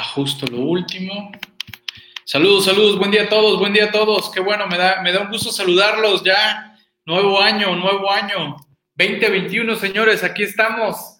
Ajusto lo último. Saludos, saludos, buen día a todos, buen día a todos. Qué bueno, me da, me da un gusto saludarlos ya. Nuevo año, nuevo año. 2021, señores, aquí estamos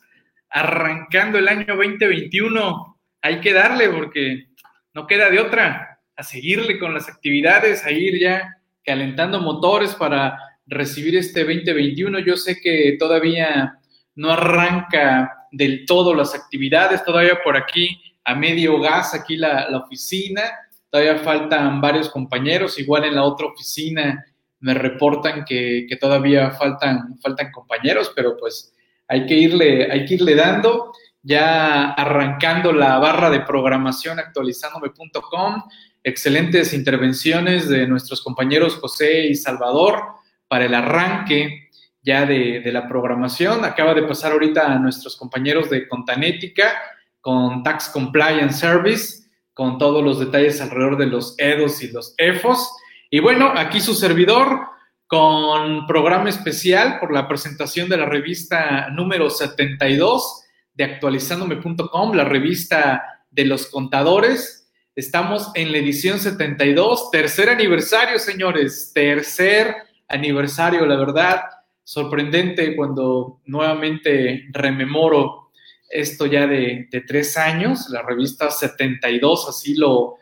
arrancando el año 2021. Hay que darle porque no queda de otra. A seguirle con las actividades, a ir ya calentando motores para recibir este 2021. Yo sé que todavía no arranca del todo las actividades, todavía por aquí a medio gas, aquí la, oficina, todavía faltan varios compañeros, igual en la otra oficina me reportan que, todavía faltan, faltan compañeros, pero pues hay que irle, hay que irle dando, ya arrancando la barra de programación actualizándome.com, excelentes intervenciones de nuestros compañeros José y Salvador para el arranque ya de, la programación. Acaba de pasar ahorita a nuestros compañeros de Contanética con Tax Compliance Service, con todos los detalles alrededor de los EDOS y los EFOS. Y bueno, aquí su servidor con programa especial por la presentación de la revista número 72 de actualizándome.com, la revista de los contadores. Estamos en la edición 72, tercer aniversario, señores, tercer aniversario, la verdad, sorprendente cuando nuevamente rememoro esto ya de, tres años, la revista 72 así lo,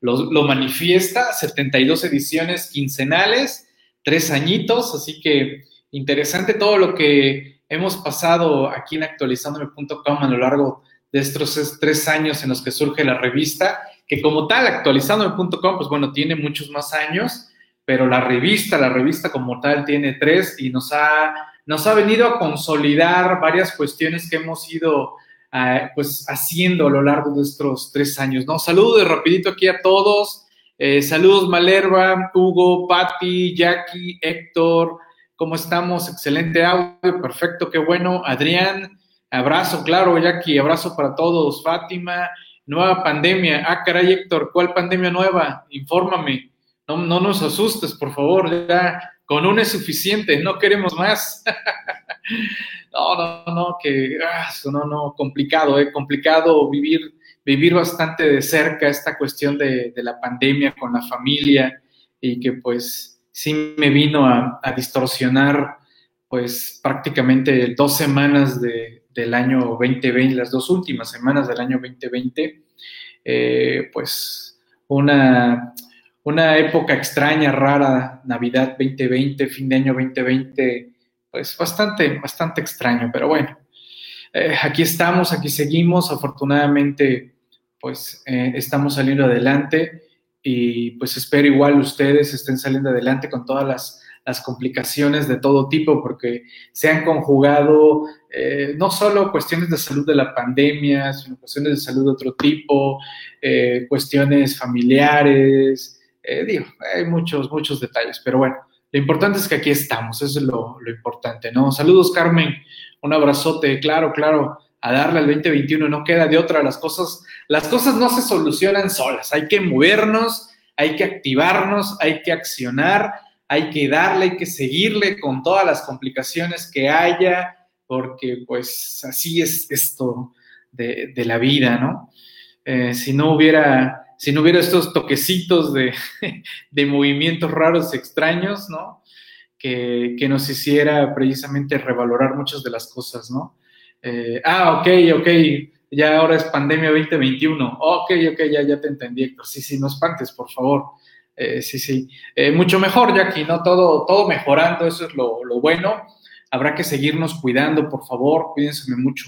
lo, manifiesta, 72 ediciones quincenales, tres añitos, así que interesante todo lo que hemos pasado aquí en actualizandome.com a lo largo de estos tres años en los que surge la revista, que como tal, actualizandome.com, pues bueno, tiene muchos más años, pero la revista, la revista como tal tiene tres y nos ha, nos ha venido a consolidar varias cuestiones que hemos ido ah, pues haciendo a lo largo de estos tres años, ¿no? Saludos rapidito aquí a todos. Eh, saludos Malerva, Hugo, Patti, Jackie, Héctor, ¿cómo estamos? Excelente audio, perfecto, qué bueno. Adrián, abrazo, claro, Jackie, abrazo para todos. Fátima, nueva pandemia. Ah, caray, Héctor, ¿cuál pandemia nueva? Infórmame. No, no nos asustes, por favor, ya con uno es suficiente, no queremos más. no, no, no, que, ah, no, no, complicado, eh, complicado vivir, vivir bastante de cerca esta cuestión de, la pandemia con la familia y que pues sí me vino a, distorsionar pues prácticamente dos semanas del año 2020, las dos últimas semanas del año 2020, eh, pues una una época extraña, rara, Navidad 2020, fin de año 2020, pues bastante, bastante extraño, pero bueno, eh, aquí estamos, aquí seguimos, afortunadamente, pues eh, estamos saliendo adelante y pues espero igual ustedes estén saliendo adelante con todas las, complicaciones de todo tipo, porque se han conjugado eh, no solo cuestiones de salud de la pandemia, sino cuestiones de salud de otro tipo, cuestiones familiares, eh, digo, hay muchos, muchos detalles, pero bueno, lo importante es que aquí estamos, eso es lo, importante, ¿no? Saludos, Carmen, un abrazote, claro, claro, a darle al 2021, no queda de otra, las cosas, las cosas no se solucionan solas, hay que movernos, hay que activarnos, hay que accionar, hay que darle, hay que seguirle con todas las complicaciones que haya, porque pues así es esto de, la vida, ¿no? Eh, si no hubiera si no hubiera estos toquecitos de, movimientos raros extraños, ¿no? Que, nos hiciera precisamente revalorar muchas de las cosas, ¿no? Eh, ah, ok, ok, ya ahora es pandemia 2021. Ok, ok, ya, ya te entendí. Sí, sí, no espantes, por favor. Eh, sí, sí. Eh, mucho mejor, Jackie, ¿no? Todo, todo mejorando, eso es lo, lo bueno. Habrá que seguirnos cuidando, por favor, cuídense mucho.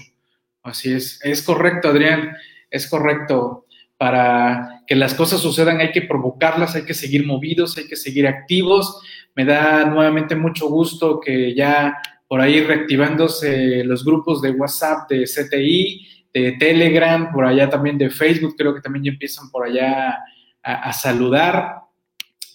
Así es. Es correcto, Adrián, es correcto para que las cosas sucedan hay que provocarlas, hay que seguir movidos, hay que seguir activos. Me da nuevamente mucho gusto que ya por ahí reactivándose los grupos de WhatsApp, de CTI, de Telegram, por allá también de Facebook, creo que también ya empiezan por allá a, saludar.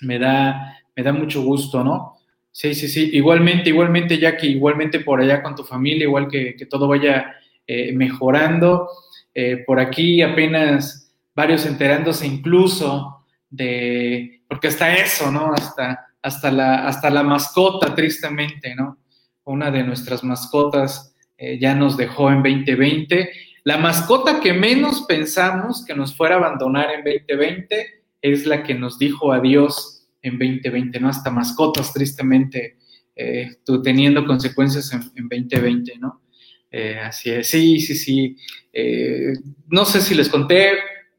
Me da, me da mucho gusto, ¿no? Sí, sí, sí. Igualmente, igualmente, Jackie, igualmente por allá con tu familia, igual que, todo vaya eh, mejorando. Eh, por aquí apenas varios enterándose incluso de, porque hasta eso, ¿no? Hasta, hasta, la, hasta la mascota, tristemente, ¿no? Una de nuestras mascotas eh, ya nos dejó en 2020. La mascota que menos pensamos que nos fuera a abandonar en 2020 es la que nos dijo adiós en 2020, ¿no? Hasta mascotas, tristemente, eh, teniendo consecuencias en, 2020, ¿no? Eh, así es, sí, sí, sí. Eh, no sé si les conté,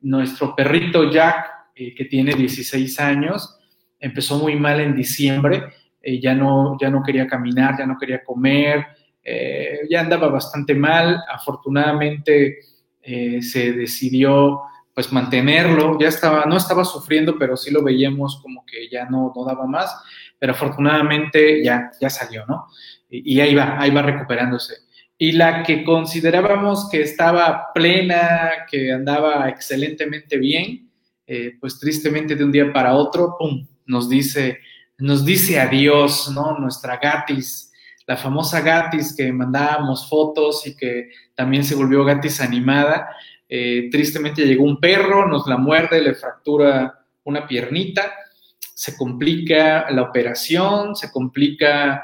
nuestro perrito Jack, que tiene 16 años, empezó muy mal en diciembre, ya, no, ya no quería caminar, ya no quería comer, ya andaba bastante mal, afortunadamente se decidió pues mantenerlo, ya estaba, no estaba sufriendo, pero sí lo veíamos como que ya no, no daba más, pero afortunadamente ya, ya salió, ¿no? Y, ahí va, ahí va recuperándose. Y la que considerábamos que estaba plena, que andaba excelentemente bien, eh, pues tristemente de un día para otro, ¡pum!, nos dice, nos dice adiós, ¿no? Nuestra Gatis, la famosa Gatis que mandábamos fotos y que también se volvió Gatis animada, eh, tristemente llegó un perro, nos la muerde, le fractura una piernita, se complica la operación, se complica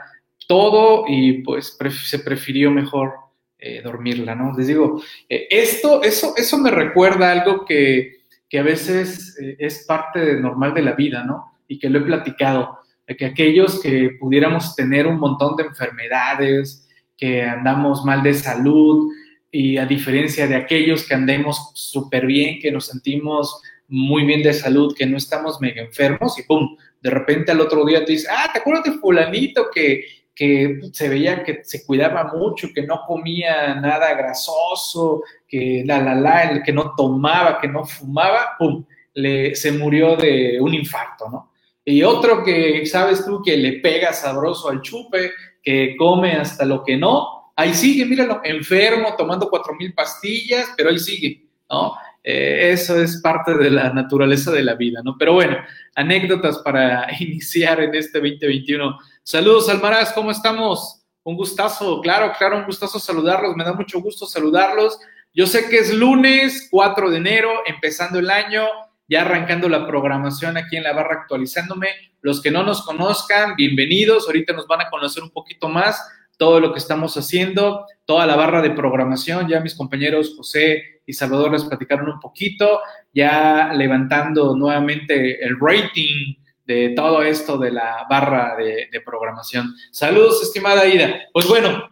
todo y pues se prefirió mejor eh, dormirla, ¿no? Les digo, eh, esto, eso, eso me recuerda algo que, a veces es parte normal de la vida, ¿no? Y que lo he platicado, de que aquellos que pudiéramos tener un montón de enfermedades, que andamos mal de salud, y a diferencia de aquellos que andemos súper bien, que nos sentimos muy bien de salud, que no estamos mega enfermos y ¡pum! De repente al otro día te dices, ah, ¿te acuerdas de fulanito que, que se veía que se cuidaba mucho, que no comía nada grasoso, que la, la, la, el que no tomaba, que no fumaba, ¡pum! Le, se murió de un infarto, ¿no? Y otro que, sabes tú, que le pega sabroso al chupe, que come hasta lo que no, ahí sigue, míralo, enfermo, tomando cuatro mil pastillas, pero ahí sigue, ¿no? Eh, eso es parte de la naturaleza de la vida, ¿no? Pero bueno, anécdotas para iniciar en este 2021. Saludos, Almaraz, ¿cómo estamos? Un gustazo, claro, claro, un gustazo saludarlos, me da mucho gusto saludarlos. Yo sé que es lunes 4 de enero, empezando el año, ya arrancando la programación aquí en la barra actualizándome. Los que no nos conozcan, bienvenidos, ahorita nos van a conocer un poquito más todo lo que estamos haciendo, toda la barra de programación. Ya mis compañeros José y Salvador les platicaron un poquito, ya levantando nuevamente el rating de todo esto de la barra de, programación. Saludos, estimada Ida. Pues bueno,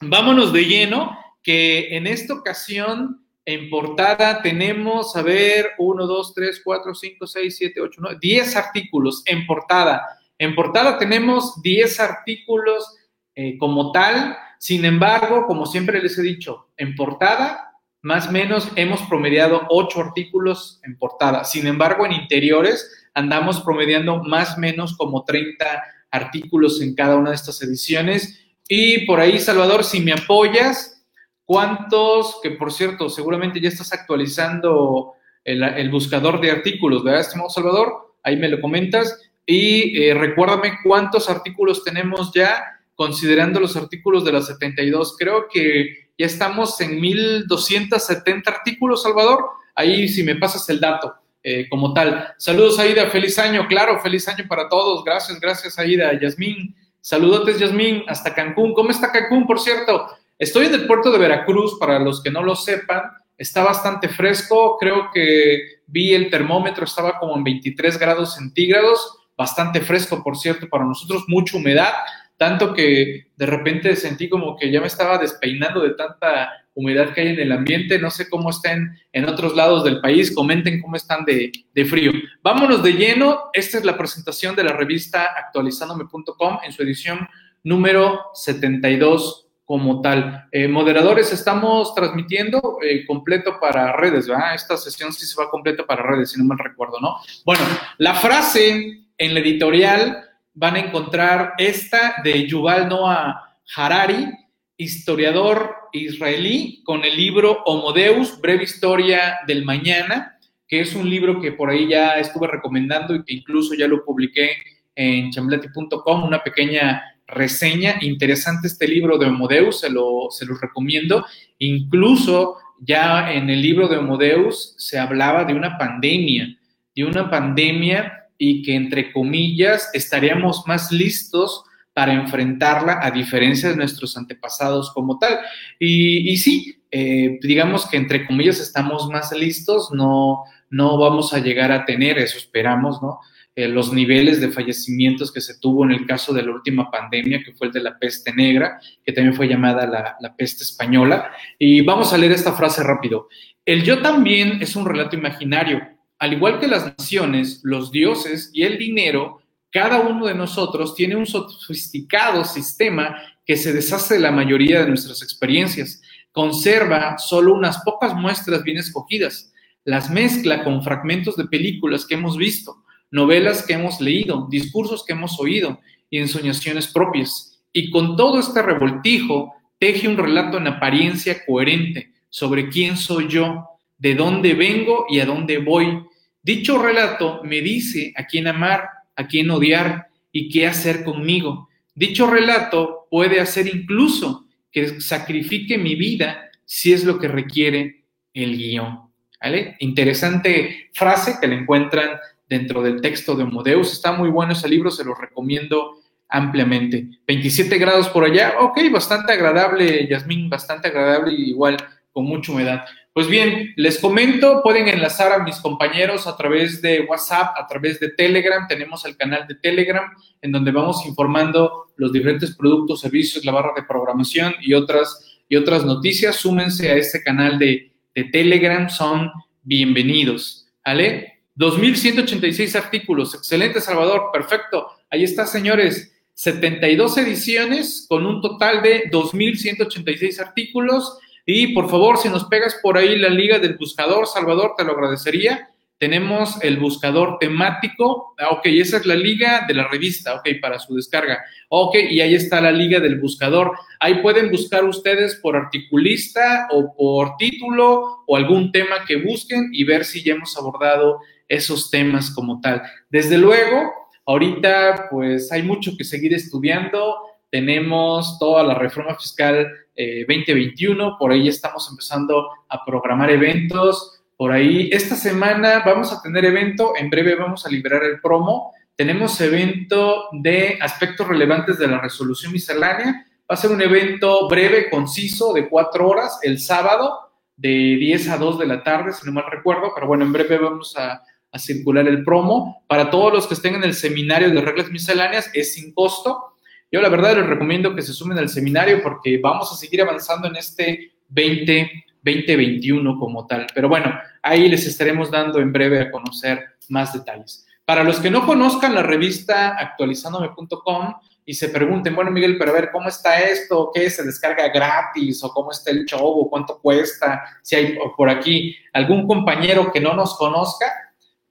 vámonos de lleno, que en esta ocasión en portada tenemos, a ver, 1, 2, 3, 4, 5, 6, 7, 8, 9, 10 artículos en portada. En portada tenemos 10 artículos eh, como tal. Sin embargo, como siempre les he dicho, en portada, más o menos hemos promediado ocho artículos en portada. Sin embargo, en interiores andamos promediando más o menos como 30 artículos en cada una de estas ediciones. Y por ahí, Salvador, si me apoyas, ¿cuántos, que por cierto, seguramente ya estás actualizando el, buscador de artículos, ¿verdad, estimado Salvador? Ahí me lo comentas. Y eh, recuérdame cuántos artículos tenemos ya considerando los artículos de la 72. Creo que ya estamos en 1270 artículos, Salvador. Ahí si me pasas el dato eh, como tal. Saludos, Aida. Feliz año, claro, feliz año para todos. Gracias, gracias, Aida. Yasmín, saludotes, Yasmín, hasta Cancún. ¿Cómo está Cancún, por cierto? Estoy en el puerto de Veracruz, para los que no lo sepan. Está bastante fresco. Creo que vi el termómetro, estaba como en 23 grados centígrados. Bastante fresco, por cierto, para nosotros. Mucha humedad tanto que de repente sentí como que ya me estaba despeinando de tanta humedad que hay en el ambiente. No sé cómo estén en otros lados del país. Comenten cómo están de, frío. Vámonos de lleno. Esta es la presentación de la revista actualizándome.com en su edición número 72 como tal. Eh, moderadores, estamos transmitiendo eh, completo para redes, ¿verdad? Esta sesión sí se va completo para redes, si no mal recuerdo, ¿no? Bueno, la frase en la editorial van a encontrar esta de Yuval Noah Harari, historiador israelí, con el libro Homo Deus, breve historia del mañana, que es un libro que por ahí ya estuve recomendando y que incluso ya lo publiqué en chamblati.com, una pequeña reseña. Interesante este libro de Homo Deus, se lo, se los recomiendo. Incluso ya en el libro de Homo Deus se hablaba de una pandemia, de una pandemia y que, entre comillas, estaríamos más listos para enfrentarla a diferencia de nuestros antepasados como tal. Y, sí, eh, digamos que entre comillas estamos más listos, no, no vamos a llegar a tener, eso esperamos, ¿no? Eh, los niveles de fallecimientos que se tuvo en el caso de la última pandemia, que fue el de la peste negra, que también fue llamada la, la peste española. Y vamos a leer esta frase rápido. El yo también es un relato imaginario. Al igual que las naciones, los dioses y el dinero, cada uno de nosotros tiene un sofisticado sistema que se deshace de la mayoría de nuestras experiencias. Conserva solo unas pocas muestras bien escogidas. Las mezcla con fragmentos de películas que hemos visto novelas que hemos leído, discursos que hemos oído y ensoñaciones propias. Y con todo este revoltijo, teje un relato en apariencia coherente sobre quién soy yo, de dónde vengo y a dónde voy. Dicho relato me dice a quién amar, a quién odiar y qué hacer conmigo. Dicho relato puede hacer incluso que sacrifique mi vida si es lo que requiere el guion. ¿Vale? Interesante frase que la encuentran dentro del texto de Homodeus. Está muy bueno ese libro, se lo recomiendo ampliamente. 27 grados por allá, ok, bastante agradable, Yasmín, bastante agradable, igual con mucha humedad. Pues bien, les comento, pueden enlazar a mis compañeros a través de WhatsApp, a través de Telegram, tenemos el canal de Telegram en donde vamos informando los diferentes productos, servicios, la barra de programación y otras, y otras noticias. Súmense a este canal de, de Telegram, son bienvenidos, ¿vale? 2.186 artículos. Excelente, Salvador. Perfecto. Ahí está, señores. 72 ediciones con un total de 2.186 artículos. Y por favor, si nos pegas por ahí la liga del buscador, Salvador, te lo agradecería. Tenemos el buscador temático. Ah, ok, esa es la liga de la revista, ok, para su descarga. Ok, y ahí está la liga del buscador. Ahí pueden buscar ustedes por articulista o por título o algún tema que busquen y ver si ya hemos abordado esos temas como tal. Desde luego, ahorita pues hay mucho que seguir estudiando. Tenemos toda la reforma fiscal 2021, eh, por ahí estamos empezando a programar eventos. Por ahí, esta semana vamos a tener evento, en breve vamos a liberar el promo. Tenemos evento de aspectos relevantes de la resolución miscelánea. Va a ser un evento breve, conciso, de cuatro horas, el sábado, de 10 a 2 de la tarde, si no mal recuerdo, pero bueno, en breve vamos a, a circular el promo. Para todos los que estén en el seminario de reglas misceláneas es sin costo. Yo la verdad les recomiendo que se sumen al seminario porque vamos a seguir avanzando en este 20, 2021 como tal. Pero bueno, ahí les estaremos dando en breve a conocer más detalles. Para los que no conozcan la revista actualizandome.com y se pregunten, bueno, Miguel, pero a ver, ¿cómo está esto? ¿Qué se descarga gratis? ¿O cómo está el show? ¿O cuánto cuesta? Si hay por aquí algún compañero que no nos conozca,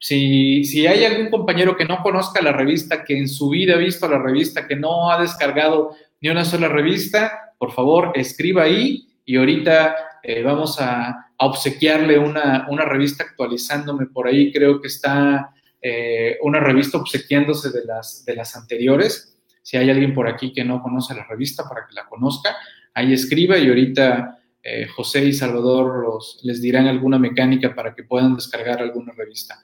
si, si, hay algún compañero que no conozca la revista, que en su vida ha visto la revista, que no ha descargado ni una sola revista, por favor, escriba ahí y ahorita eh, vamos a, obsequiarle una, una, revista actualizándome por ahí. Creo que está eh, una revista obsequiándose de las, de las anteriores. Si hay alguien por aquí que no conoce la revista, para que la conozca, ahí escriba y ahorita eh, José y Salvador les dirán alguna mecánica para que puedan descargar alguna revista.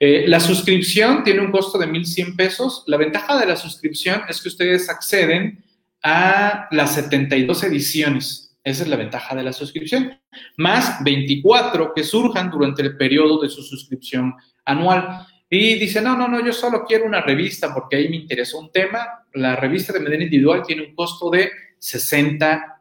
Eh, la suscripción tiene un costo de 1.100 pesos. La ventaja de la suscripción es que ustedes acceden a las 72 ediciones. Esa es la ventaja de la suscripción. Más 24 que surjan durante el periodo de su suscripción anual. Y dice, no, no, no, yo solo quiero una revista porque ahí me interesó un tema. La revista de manera individual tiene un costo de 60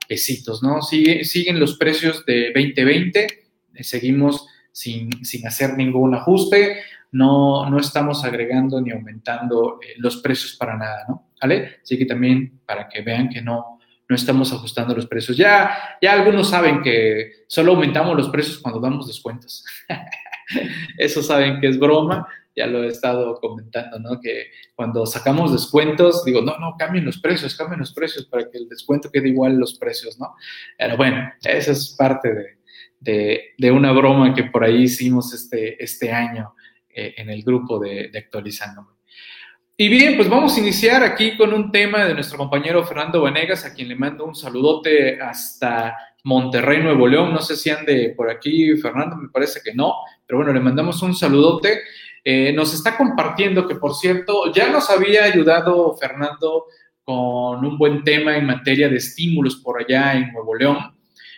¿no? Sigue, siguen los precios de 2020, eh, seguimos sin, hacer ningún ajuste, no, no estamos agregando ni aumentando eh, los precios para nada, ¿no? ¿Vale? Así que también para que vean que no, no estamos ajustando los precios. Ya, ya algunos saben que solo aumentamos los precios cuando damos descuentos. Eso saben que es broma, ya lo he estado comentando, ¿no? Que cuando sacamos descuentos, digo, no, no, cambien los precios, cambien los precios para que el descuento quede igual los precios, ¿no? Pero bueno, esa es parte de, una broma que por ahí hicimos este, este año eh, en el grupo de, de Actualizando. Y bien, pues vamos a iniciar aquí con un tema de nuestro compañero Fernando Vanegas, a quien le mando un saludote hasta Monterrey, Nuevo León. No sé si ande por aquí, Fernando, me parece que no, pero bueno, le mandamos un saludote. Eh, nos está compartiendo que, por cierto, ya nos había ayudado Fernando con un buen tema en materia de estímulos por allá en Nuevo León,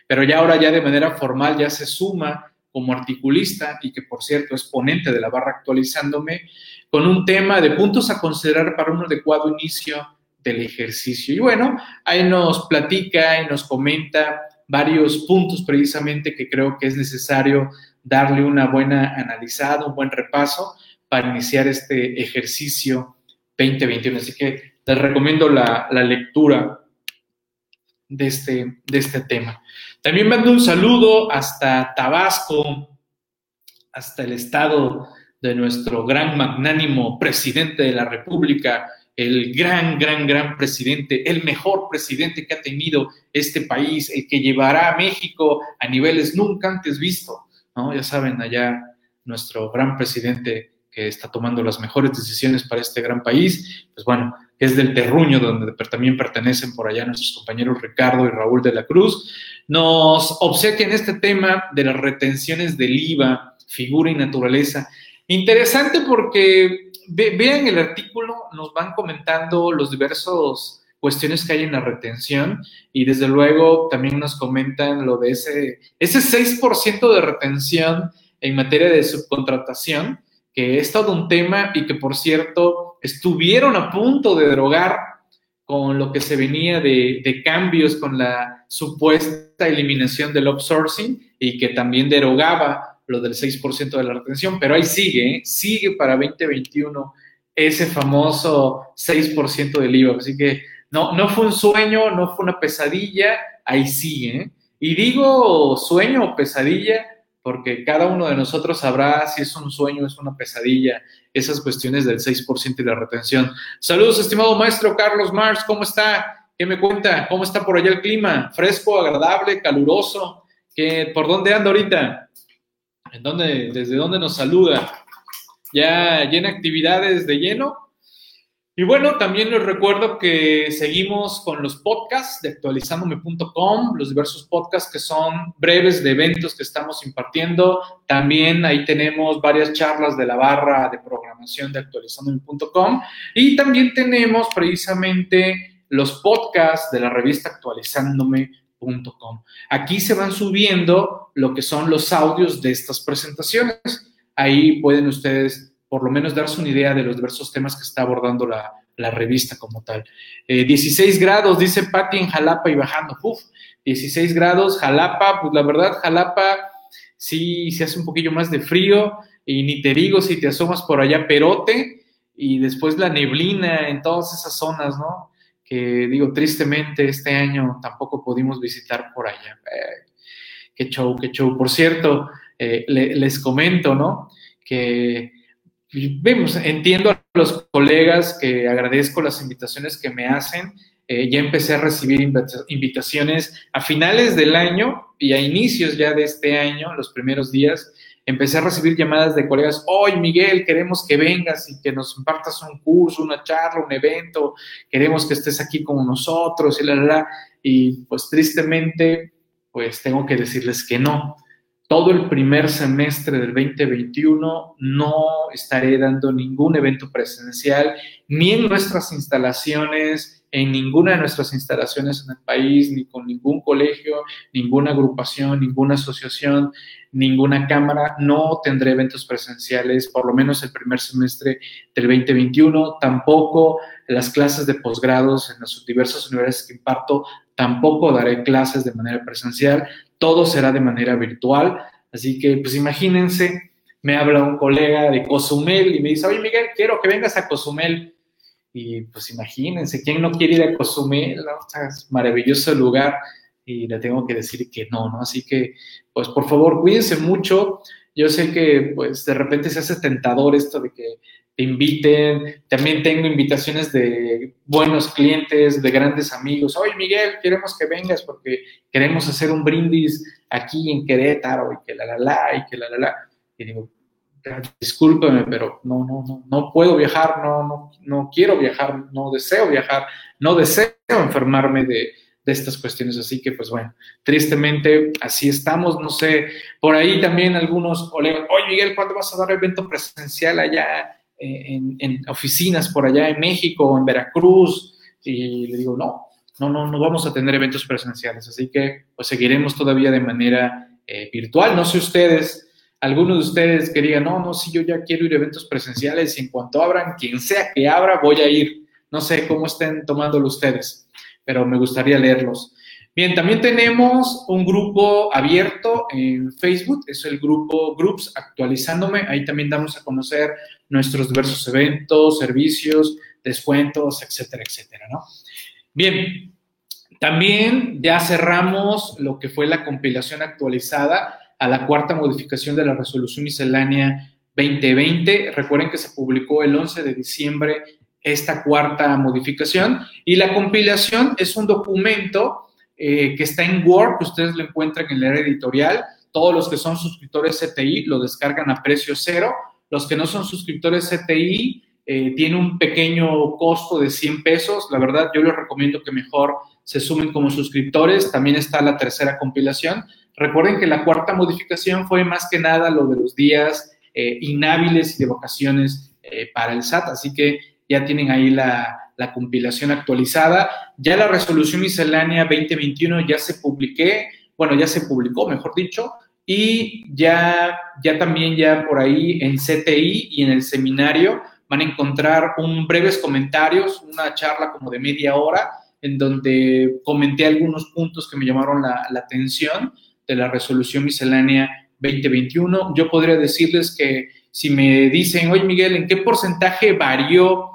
pero ya ahora ya de manera formal ya se suma como articulista y que por cierto es ponente de la barra actualizándome, con un tema de puntos a considerar para un adecuado inicio del ejercicio. Y bueno, ahí nos platica y nos comenta varios puntos precisamente que creo que es necesario darle una buena analizada, un buen repaso para iniciar este ejercicio 2021. Así que les recomiendo la, la lectura de este, de este tema. También mando un saludo hasta Tabasco, hasta el estado de nuestro gran magnánimo presidente de la República, el gran, gran, gran presidente, el mejor presidente que ha tenido este país, el que llevará a México a niveles nunca antes vistos, ¿no? Ya saben, allá nuestro gran presidente que está tomando las mejores decisiones para este gran país, pues bueno, es del terruño donde también pertenecen por allá nuestros compañeros Ricardo y Raúl de la Cruz, nos obsequian este tema de las retenciones del IVA, figura y naturaleza. Interesante porque vean el artículo, nos van comentando los diversos cuestiones que hay en la retención y desde luego también nos comentan lo de ese, ese 6% de retención en materia de subcontratación, que es todo un tema y que por cierto estuvieron a punto de derogar con lo que se venía de, de, cambios con la supuesta eliminación del outsourcing y que también derogaba lo del 6% de la retención, pero ahí sigue, ¿eh? sigue para 2021 ese famoso 6% del IVA. Así que no, no fue un sueño, no fue una pesadilla, ahí sigue. ¿eh? Y digo sueño o pesadilla porque cada uno de nosotros sabrá si es un sueño, es una pesadilla, esas cuestiones del 6% de la retención. Saludos, estimado maestro Carlos Mars, ¿cómo está? ¿Qué me cuenta? ¿Cómo está por allá el clima? ¿Fresco, agradable, caluroso? ¿Qué, ¿Por dónde anda ahorita? ¿En dónde, ¿Desde dónde nos saluda? ¿Ya llena actividades de lleno? Y bueno, también les recuerdo que seguimos con los podcasts de actualizandome.com, los diversos podcasts que son breves de eventos que estamos impartiendo. También ahí tenemos varias charlas de la barra de programación de actualizandome.com. Y también tenemos precisamente los podcasts de la revista actualizándome.com. Aquí se van subiendo lo que son los audios de estas presentaciones. Ahí pueden ustedes por lo menos darse una idea de los diversos temas que está abordando la, revista como tal. 16 eh, grados, dice Patti en Jalapa y bajando. Uf, 16 grados, Jalapa, pues la verdad, Jalapa sí se hace un poquillo más de frío y ni te digo si te asomas por allá Perote y después la neblina en todas esas zonas, ¿no? Que digo, tristemente este año tampoco pudimos visitar por allá. Eh, qué show, qué show. Por cierto, eh, les comento, ¿no? Que vemos, entiendo a los colegas que agradezco las invitaciones que me hacen. Eh, ya empecé a recibir invitaciones a finales del año y a inicios ya de este año, los primeros días, empecé a recibir llamadas de colegas, hoy Miguel, queremos que vengas y que nos impartas un curso, una charla, un evento, queremos que estés aquí con nosotros y la, la, la. Y pues tristemente, pues tengo que decirles que no todo el primer semestre del 2021 no estaré dando ningún evento presencial, ni en nuestras instalaciones, en ninguna de nuestras instalaciones en el país, ni con ningún colegio, ninguna agrupación, ninguna asociación, ninguna cámara. No tendré eventos presenciales, por lo menos el primer semestre del 2021. Tampoco las clases de posgrados en las diversas universidades que imparto, tampoco daré clases de manera presencial todo será de manera virtual. Así que, pues imagínense, me habla un colega de Cozumel y me dice, oye Miguel, quiero que vengas a Cozumel. Y pues imagínense, ¿quién no quiere ir a Cozumel? Es maravilloso lugar y le tengo que decir que no, ¿no? Así que, pues por favor, cuídense mucho. Yo sé que, pues de repente se hace tentador esto de que te inviten. También tengo invitaciones de buenos clientes, de grandes amigos. Oye, Miguel, queremos que vengas porque queremos hacer un brindis aquí en Querétaro y que la la la y que la la la. Y digo, discúlpeme, pero no, no, no, no puedo viajar, no, no, no quiero viajar, no deseo viajar, no deseo enfermarme de, de estas cuestiones. Así que, pues bueno, tristemente así estamos. No sé, por ahí también algunos oye Miguel, ¿cuándo vas a dar evento presencial allá en, oficinas por allá en México o en Veracruz y le digo, no, no, no, no vamos a tener eventos presenciales, así que pues seguiremos todavía de manera eh, virtual. No sé ustedes, algunos de ustedes que digan, no, no, si yo ya quiero ir a eventos presenciales y en cuanto abran, quien sea que abra, voy a ir. No sé cómo estén tomándolo ustedes, pero me gustaría leerlos. Bien, también tenemos un grupo abierto en Facebook, es el grupo Groups Actualizándome. Ahí también damos a conocer nuestros diversos eventos, servicios, descuentos, etcétera, etcétera, ¿no? Bien, también ya cerramos lo que fue la compilación actualizada a la cuarta modificación de la resolución miscelánea 2020. Recuerden que se publicó el 11 de diciembre esta cuarta modificación y la compilación es un documento eh, que está en Word, que ustedes lo encuentran en la área editorial. Todos los que son suscriptores CTI lo descargan a precio cero. Los que no son suscriptores CTI eh, tiene un pequeño costo de 100 pesos. La verdad, yo les recomiendo que mejor se sumen como suscriptores. También está la tercera compilación. Recuerden que la cuarta modificación fue más que nada lo de los días eh, inhábiles y de vacaciones eh, para el SAT. Así que ya tienen ahí la, la, compilación actualizada. Ya la resolución miscelánea 2021 ya se publiqué, bueno, ya se publicó, mejor dicho, y ya, ya también ya por ahí en CTI y en el seminario van a encontrar un breves comentarios, una charla como de media hora, en donde comenté algunos puntos que me llamaron la, atención de la resolución miscelánea 2021. Yo podría decirles que si me dicen, oye Miguel, ¿en qué porcentaje varió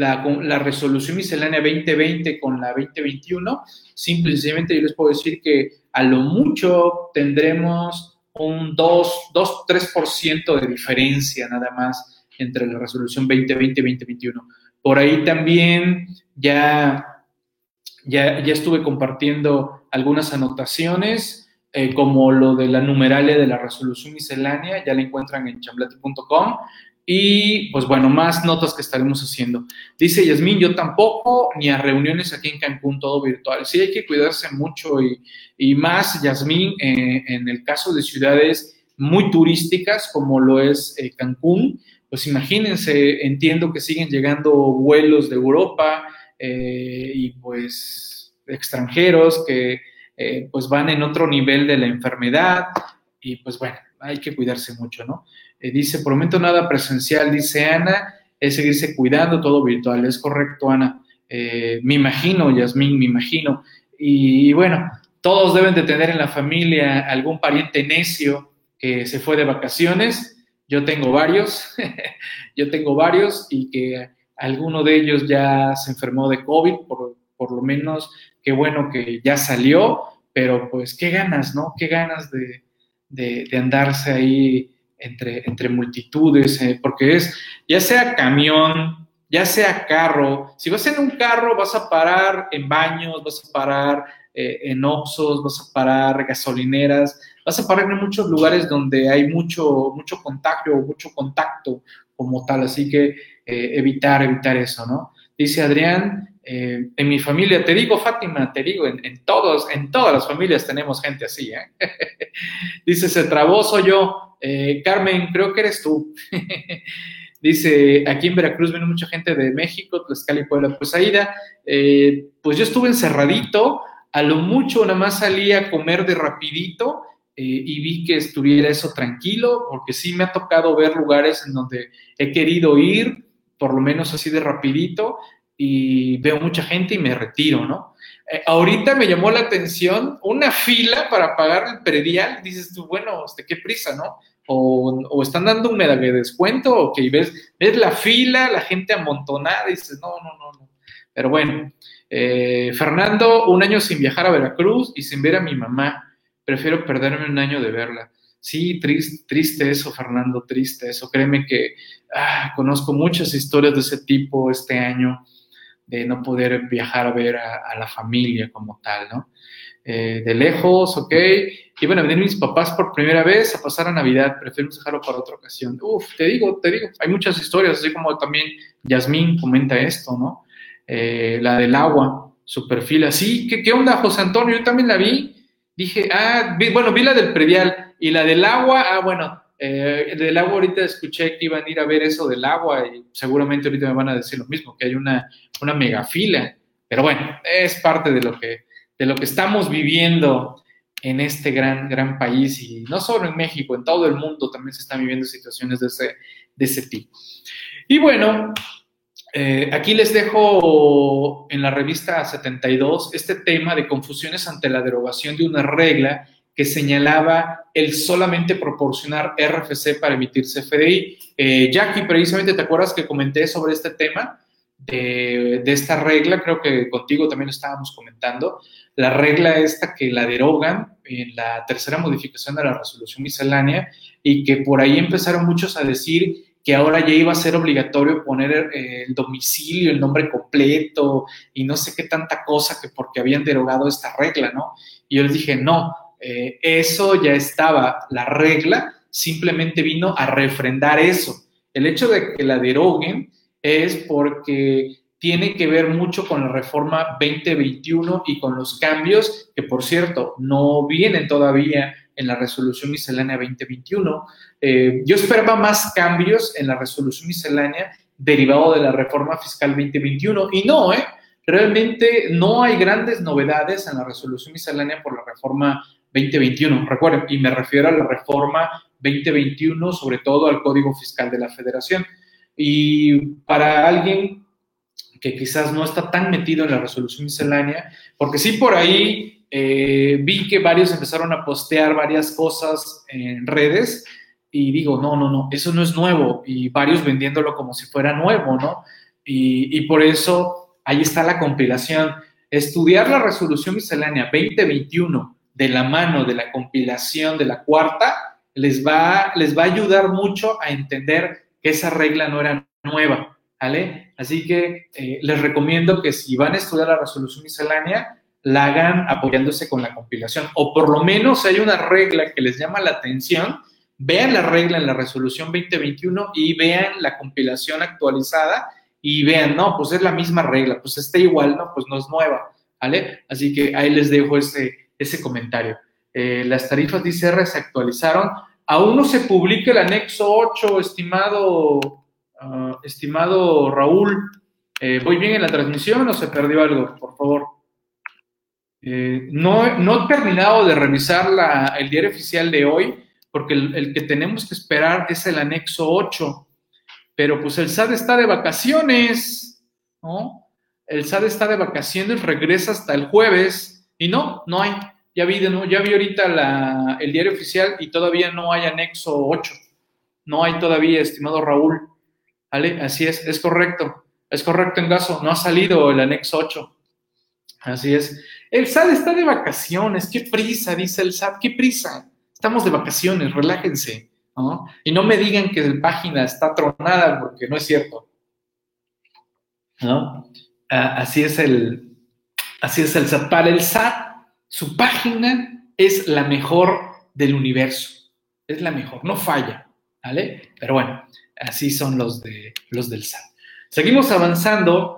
la, resolución miscelánea 2020 con la 2021? Simplemente yo les puedo decir que a lo mucho tendremos un 2, 2 3% de diferencia nada más entre la resolución 2020 y 2021. Por ahí también ya, ya, ya estuve compartiendo algunas anotaciones, eh, como lo de la numeralia de la resolución miscelánea, ya la encuentran en chamblati.com. Y pues bueno, más notas que estaremos haciendo. Dice Yasmín, yo tampoco, ni a reuniones aquí en Cancún, todo virtual. Sí, hay que cuidarse mucho y, y más, Yasmín, eh, en el caso de ciudades muy turísticas como lo es eh, Cancún, pues imagínense, entiendo que siguen llegando vuelos de Europa eh, y pues extranjeros que pues van en otro nivel de la enfermedad y pues bueno, hay que cuidarse mucho, ¿no? Eh, dice, por momento nada presencial, dice Ana, es seguirse cuidando, todo virtual, es correcto, Ana. me imagino, Yasmín, me imagino. y bueno, todos deben de tener en la familia algún pariente necio que se fue de vacaciones yo tengo varios, yo tengo varios y que alguno de ellos ya se enfermó de COVID, por, por lo menos, qué bueno que ya salió, pero pues qué ganas, ¿no? Qué ganas de, de, andarse ahí entre, multitudes, eh, porque es, ya sea camión, ya sea carro, si vas en un carro vas a parar en baños, vas a parar eh, en Oxos, vas a parar gasolineras, vas a parar en muchos lugares donde hay mucho, mucho contagio mucho contacto como tal, así que eh, evitar, evitar eso, ¿no? Dice Adrián, en mi familia, te digo Fátima, te digo, en, todos, en todas las familias tenemos gente así, ¿eh? Dice, se trabó, soy yo. Carmen, creo que eres tú. Dice, aquí en Veracruz viene mucha gente de México, Tlaxcala y Puebla. Pues Aida, pues yo estuve encerradito, a lo mucho nada más salí a comer de rapidito eh, y vi que estuviera eso tranquilo, porque sí me ha tocado ver lugares en donde he querido ir, por lo menos así de rapidito, y veo mucha gente y me retiro, ¿no? Eh, ahorita me llamó la atención una fila para pagar el predial, dices tú, bueno, este, qué prisa, ¿no? O, están dando un de descuento, ves, ves la fila, la gente amontonada, dices, no, no, no, no. Pero bueno, eh, Fernando, un año sin viajar a Veracruz y sin ver a mi mamá. Prefiero perderme un año de verla. Sí, triste, triste eso, Fernando, triste eso. Créeme que ah, conozco muchas historias de ese tipo este año, de no poder viajar a ver a, la familia como tal, ¿no? Eh, de lejos, ok. Iban a venir mis papás por primera vez a pasar a Navidad, prefiero dejarlo para otra ocasión. Uf, te digo, te digo, hay muchas historias, así como también Yasmín comenta esto, ¿no? Eh, la del agua, su perfil así. ¿Qué, ¿Qué onda, José Antonio? Yo también la vi. Dije, ah, bueno, vi la del predial y la del agua, ah, bueno, eh, del agua ahorita escuché que iban a ir a ver eso del agua y seguramente ahorita me van a decir lo mismo, que hay una, una mega fila Pero bueno, es parte de lo que, de lo que estamos viviendo en este gran, gran país y no solo en México, en todo el mundo también se están viviendo situaciones de ese, de ese tipo. Y bueno, eh, aquí les dejo en la revista 72 este tema de confusiones ante la derogación de una regla que señalaba el solamente proporcionar RFC para emitir CFDI. Eh, Jackie, precisamente, ¿te acuerdas que comenté sobre este tema de, de, esta regla? Creo que contigo también estábamos comentando. La regla esta que la derogan en la tercera modificación de la resolución miscelánea y que por ahí empezaron muchos a decir que ahora ya iba a ser obligatorio poner eh, el domicilio, el nombre completo y no sé qué tanta cosa que porque habían derogado esta regla, ¿no? Y yo les dije, no, eh, eso ya estaba, la regla simplemente vino a refrendar eso. El hecho de que la deroguen es porque tiene que ver mucho con la reforma 2021 y con los cambios que, por cierto, no vienen todavía en la resolución miscelánea 2021. Eh, yo esperaba más cambios en la resolución miscelánea derivado de la reforma fiscal 2021 y no, ¿eh? Realmente no hay grandes novedades en la resolución miscelánea por la reforma 2021. Recuerden, y me refiero a la reforma 2021, sobre todo al Código Fiscal de la Federación. Y para alguien que quizás no está tan metido en la resolución miscelánea, porque sí por ahí eh, vi que varios empezaron a postear varias cosas en redes y digo, no, no, no, eso no es nuevo y varios vendiéndolo como si fuera nuevo, ¿no? Y, y por eso ahí está la compilación. Estudiar la resolución miscelánea 2021 de la mano de la compilación de la cuarta les va, les va a ayudar mucho a entender que esa regla no era nueva, ¿vale? Así que eh, les recomiendo que si van a estudiar la resolución miscelánea, la hagan apoyándose con la compilación, o por lo menos hay una regla que les llama la atención, vean la regla en la resolución 2021 y vean la compilación actualizada y vean, no, pues es la misma regla, pues está igual, no, pues no es nueva, ¿vale? Así que ahí les dejo ese, ese comentario. Eh, las tarifas de ICR se actualizaron, aún no se publica el anexo 8, estimado Ah, estimado Raúl, eh, ¿voy bien en la transmisión o se perdió algo? Por favor. Eh, no, no, he terminado de revisar la, el diario oficial de hoy, porque el, que tenemos que esperar es el anexo 8. Pero pues el SAD está de vacaciones, ¿no? El SAD está de vacaciones, regresa hasta el jueves y no, no hay. Ya vi, ¿no? ya vi ahorita la, el diario oficial y todavía no hay anexo 8. No hay todavía, estimado Raúl. ¿Vale? Así es, es correcto. Es correcto en caso, no ha salido el anexo 8. Así es. El SAT está de vacaciones, qué prisa, dice el SAT, qué prisa. Estamos de vacaciones, relájense. ¿no? Y no me digan que la página está tronada, porque no es cierto. ¿No? Ah, así es el, así es el SAT. Para el SAT, su página es la mejor del universo. Es la mejor, no falla. ¿Vale? Pero bueno, Así son los, de, los del SAT. Seguimos avanzando.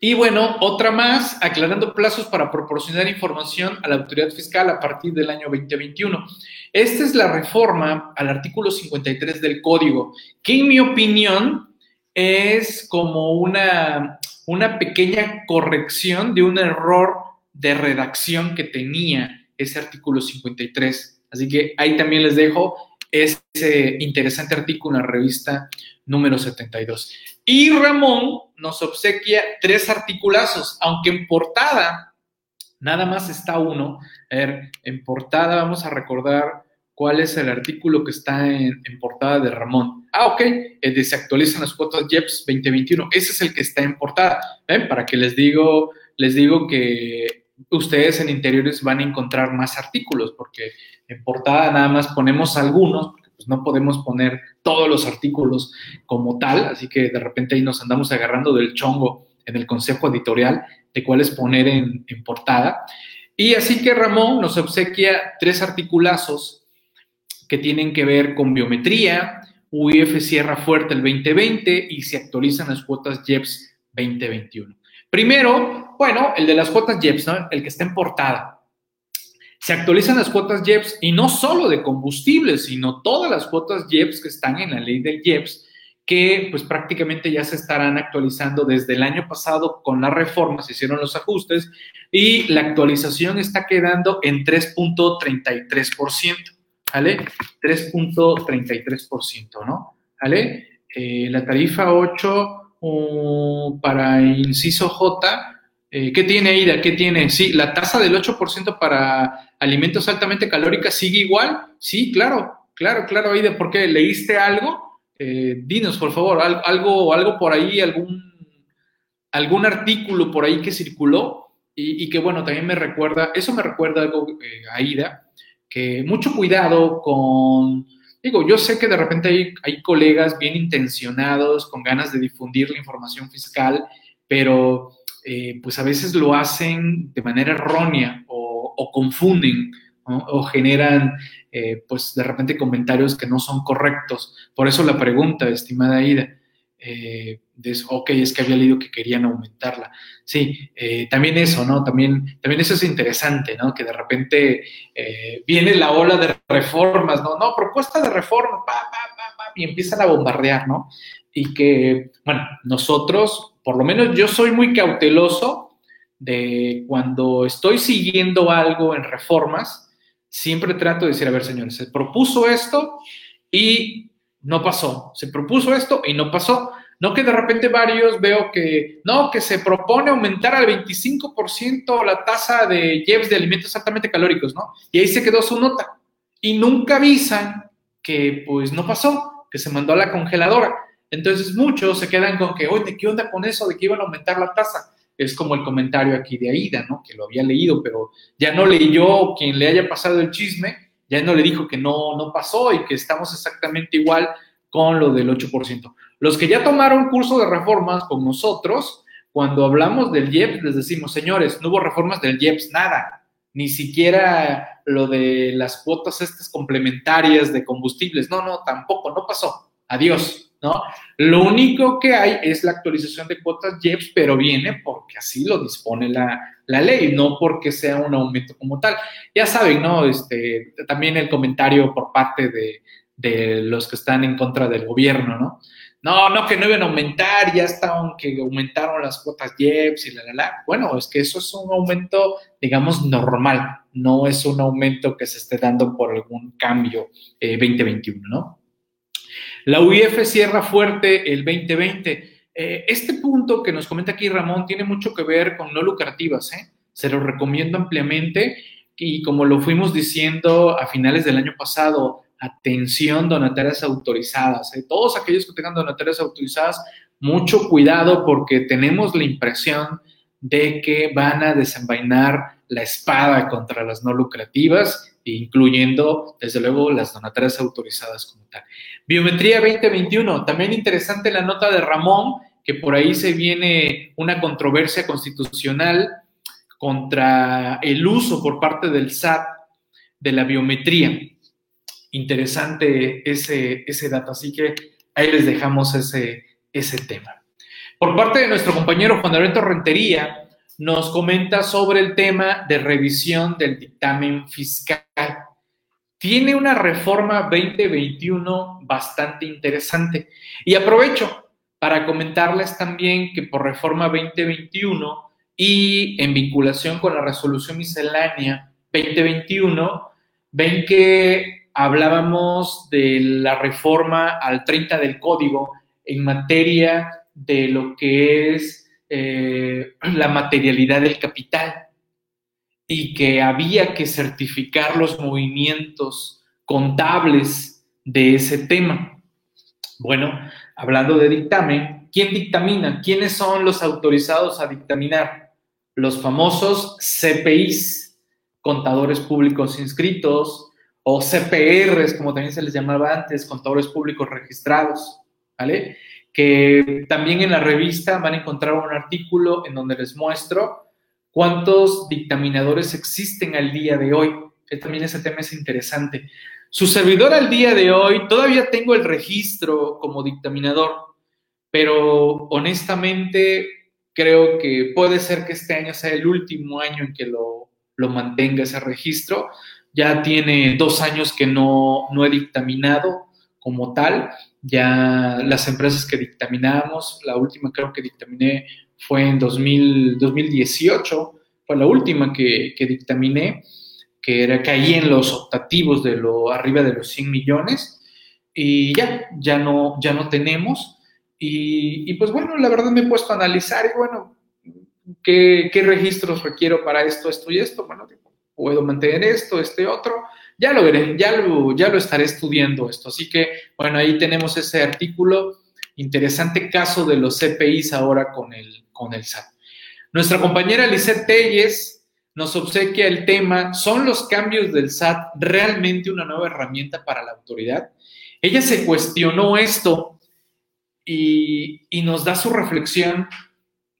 Y bueno, otra más, aclarando plazos para proporcionar información a la autoridad fiscal a partir del año 2021. Esta es la reforma al artículo 53 del código, que en mi opinión es como una, una pequeña corrección de un error de redacción que tenía ese artículo 53. Así que ahí también les dejo ese interesante artículo en la revista número 72. Y Ramón nos obsequia tres articulazos, aunque en portada nada más está uno. A ver, en portada vamos a recordar cuál es el artículo que está en, portada de Ramón. Ah, ok, de se actualizan las cuotas JEPS 2021. Ese es el que está en portada. ¿Ven? Para que les digo, les digo que ustedes en interiores van a encontrar más artículos, porque en portada nada más ponemos algunos, porque pues no podemos poner todos los artículos como tal, así que de repente ahí nos andamos agarrando del chongo en el consejo editorial de cuáles poner en, en portada. Y así que Ramón nos obsequia tres articulazos que tienen que ver con biometría, UIF cierra fuerte el 2020 y se actualizan las cuotas JEPS 2021. Primero, bueno, el de las cuotas JEPS, el que está en portada se actualizan las cuotas JEPS y no solo de combustibles, sino todas las cuotas JEPS que están en la ley del JEPS que pues prácticamente ya se estarán actualizando desde el año pasado con las reformas, se hicieron los ajustes y la actualización está quedando en 3.33%, ¿vale? 3.33%, ¿no? ¿Vale? Eh, la tarifa 8 para inciso J, eh, ¿qué tiene Ida? ¿Qué tiene? Sí, la tasa del 8% para alimentos altamente calóricos sigue igual. Sí, claro, claro, claro, Ida, ¿por qué? ¿Leíste algo? Eh, dinos, por favor, algo, algo por ahí, algún, algún artículo por ahí que circuló y, que, bueno, también me recuerda, eso me recuerda algo eh, a Ida, que mucho cuidado con, digo, yo sé que de repente hay, hay colegas bien intencionados, con ganas de difundir la información fiscal, pero eh, pues a veces lo hacen de manera errónea o, confunden o generan eh, pues de repente comentarios que no son correctos. Por eso la pregunta, estimada Ida, eh, ok, es que había leído que querían aumentarla. Sí, eh, también eso, ¿no? También, también eso es interesante, ¿no? Que de repente viene la ola de reformas, ¿no? No, propuesta de reforma, pa, pa, pa, y empiezan a bombardear, ¿no? Y que, bueno, nosotros, por lo menos yo soy muy cauteloso de cuando estoy siguiendo algo en reformas, siempre trato de decir, a ver, señores, se propuso esto y no pasó. Se propuso esto y no pasó. No que de repente varios veo que, no, que se propone aumentar al 25% la tasa de JEPs de alimentos altamente calóricos, ¿no? Y ahí se quedó su nota. Y nunca avisan que pues no pasó, que se mandó a la congeladora. Entonces muchos se quedan con que, oye, ¿qué onda con eso de que iban a aumentar la tasa? es como el comentario aquí de Aida, ¿no? Que lo había leído, pero ya no leyó quien le haya pasado el chisme, ya no le dijo que no, no pasó y que estamos exactamente igual con lo del 8%. Los que ya tomaron curso de reformas con nosotros, cuando hablamos del IEPS, les decimos, señores, no hubo reformas del IEPS, nada, ni siquiera lo de las cuotas estas complementarias de combustibles, no, no, tampoco, no pasó, adiós. ¿No? Lo único que hay es la actualización de cuotas JEPS, pero viene porque así lo dispone la, ley, no porque sea un aumento como tal. Ya saben, ¿no? Este, también el comentario por parte de, los que están en contra del gobierno, ¿no? No, no, que no iban a aumentar, ya está, aunque aumentaron las cuotas JEPS y la, la, la. Bueno, es que eso es un aumento, digamos, normal, no es un aumento que se esté dando por algún cambio 2021, eh, ¿no? La UIF cierra fuerte el 2020. Eh, este punto que nos comenta aquí Ramón tiene mucho que ver con no lucrativas, ¿eh? se lo recomiendo ampliamente y como lo fuimos diciendo a finales del año pasado, atención donatarias autorizadas, ¿eh? todos aquellos que tengan donatarias autorizadas, mucho cuidado porque tenemos la impresión de que van a desenvainar la espada contra las no lucrativas incluyendo, desde luego, las donatarias autorizadas como tal. Biometría 2021, también interesante la nota de Ramón, que por ahí se viene una controversia constitucional contra el uso por parte del SAT de la biometría. Interesante ese, ese dato, así que ahí les dejamos ese, ese tema. Por parte de nuestro compañero Juan Alberto Rentería, nos comenta sobre el tema de revisión del dictamen fiscal. Tiene una reforma 2021 bastante interesante. Y aprovecho para comentarles también que por reforma 2021 y en vinculación con la resolución miscelánea 2021, ven que hablábamos de la reforma al 30 del código en materia de lo que es eh, la materialidad del capital y que había que certificar los movimientos contables de ese tema. Bueno, hablando de dictamen, ¿quién dictamina? ¿Quiénes son los autorizados a dictaminar? Los famosos CPIs, contadores públicos inscritos, o CPRs, como también se les llamaba antes, contadores públicos registrados, ¿vale? Que también en la revista van a encontrar un artículo en donde les muestro cuántos dictaminadores existen al día de hoy. También ese tema es interesante. Su servidor al día de hoy, todavía tengo el registro como dictaminador, pero honestamente creo que puede ser que este año sea el último año en que lo, lo mantenga ese registro. Ya tiene dos años que no, no he dictaminado como tal ya las empresas que dictaminamos, la última creo que dictaminé fue en 2018, fue la última que, que dictaminé, que era caí en los optativos de lo arriba de los 100 millones y ya, ya no, ya no tenemos. Y, y pues bueno, la verdad me he puesto a analizar y bueno, ¿qué, qué registros requiero para esto, esto y esto? Bueno, puedo mantener esto, este otro. Ya lo veré, ya lo, ya lo estaré estudiando esto. Así que, bueno, ahí tenemos ese artículo. Interesante caso de los CPIs ahora con el, con el SAT. Nuestra compañera Lisette Telles nos obsequia el tema, ¿son los cambios del SAT realmente una nueva herramienta para la autoridad? Ella se cuestionó esto y, y nos da su reflexión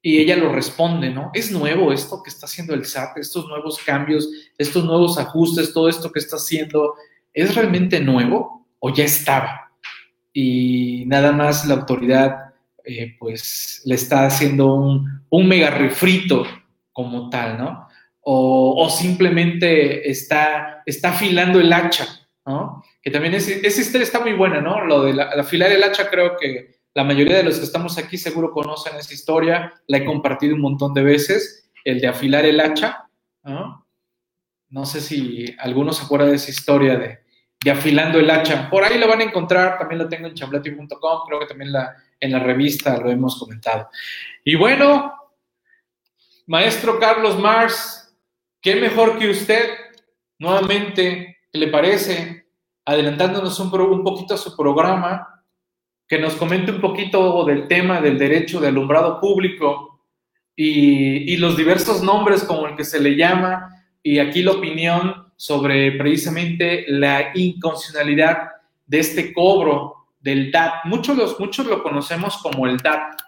y ella lo responde, ¿no? Es nuevo esto que está haciendo el SAT, estos nuevos cambios, estos nuevos ajustes, todo esto que está haciendo, ¿es realmente nuevo o ya estaba? Y nada más la autoridad, eh, pues, le está haciendo un, mega refrito como tal, ¿no? O, simplemente está, está afilando el hacha, ¿no? Que también es, esa está muy buena, ¿no? Lo de la, afilar el hacha creo que la mayoría de los que estamos aquí seguro conocen esa historia, la he compartido un montón de veces, el de afilar el hacha. ¿no? Sé si alguno se acuerda de esa historia de, afilando el hacha. Por ahí la van a encontrar, también la tengo en chamblati.com, creo que también en la revista lo hemos comentado. Y bueno, maestro Carlos Mars, ¿qué mejor que usted? Nuevamente, ¿qué le parece? Adelantándonos un, un poquito a su programa, que nos comente un poquito del tema del derecho de alumbrado público y, los diversos nombres como el que se le llama y aquí la opinión sobre precisamente la inconstitucionalidad de este cobro del DAT. Muchos, los, muchos lo conocemos como el DAT,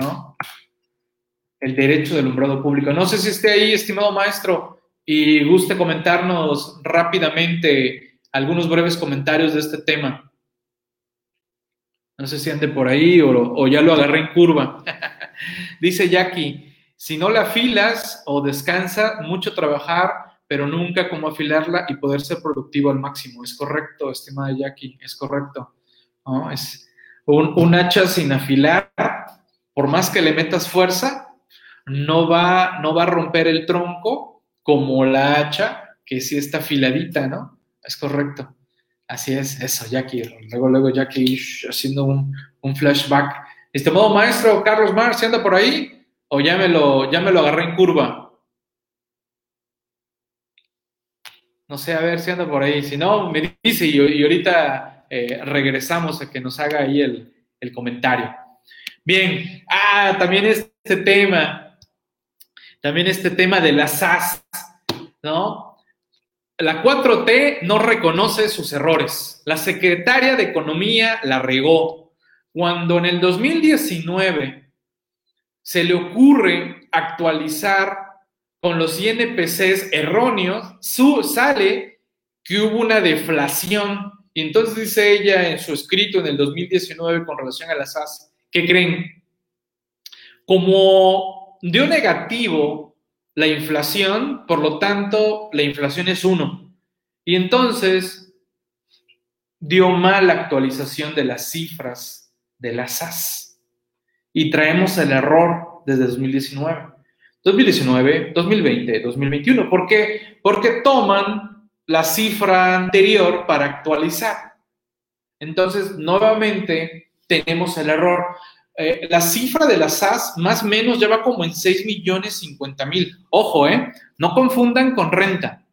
¿no? El derecho de alumbrado público. No sé si esté ahí, estimado maestro, y guste comentarnos rápidamente algunos breves comentarios de este tema. No sé si ande por ahí o, o ya lo agarré en curva. Dice Jackie, si no la afilas o descansa, mucho trabajar, pero nunca como afilarla y poder ser productivo al máximo. Es correcto, estimada Jackie, es correcto. ¿No? Es un, un hacha sin afilar, por más que le metas fuerza, no va, no va a romper el tronco como la hacha que sí está afiladita, ¿no? Es correcto. Así es, eso, Jackie. Luego, luego Jackie haciendo un, un flashback. Estimado maestro Carlos Mar, ¿se anda por ahí? ¿O ya me, lo, ya me lo agarré en curva? No sé, a ver si anda por ahí. Si no, me dice y, y ahorita eh, regresamos a que nos haga ahí el, el comentario. Bien, ah, también este tema, también este tema de las SAS, ¿no? La 4T no reconoce sus errores. La secretaria de Economía la regó. Cuando en el 2019 se le ocurre actualizar con los INPCs erróneos, su, sale que hubo una deflación. Y entonces dice ella en su escrito en el 2019 con relación a las SAS, ¿qué creen? Como dio negativo la inflación, por lo tanto, la inflación es uno. Y entonces dio mal actualización de las cifras de la SAS. Y traemos el error desde 2019. 2019, 2020, 2021. ¿Por qué? Porque toman la cifra anterior para actualizar. Entonces, nuevamente tenemos el error. Eh, la cifra de la SAS más o menos ya va como en 6 millones 50 mil. Ojo, eh, no confundan con renta.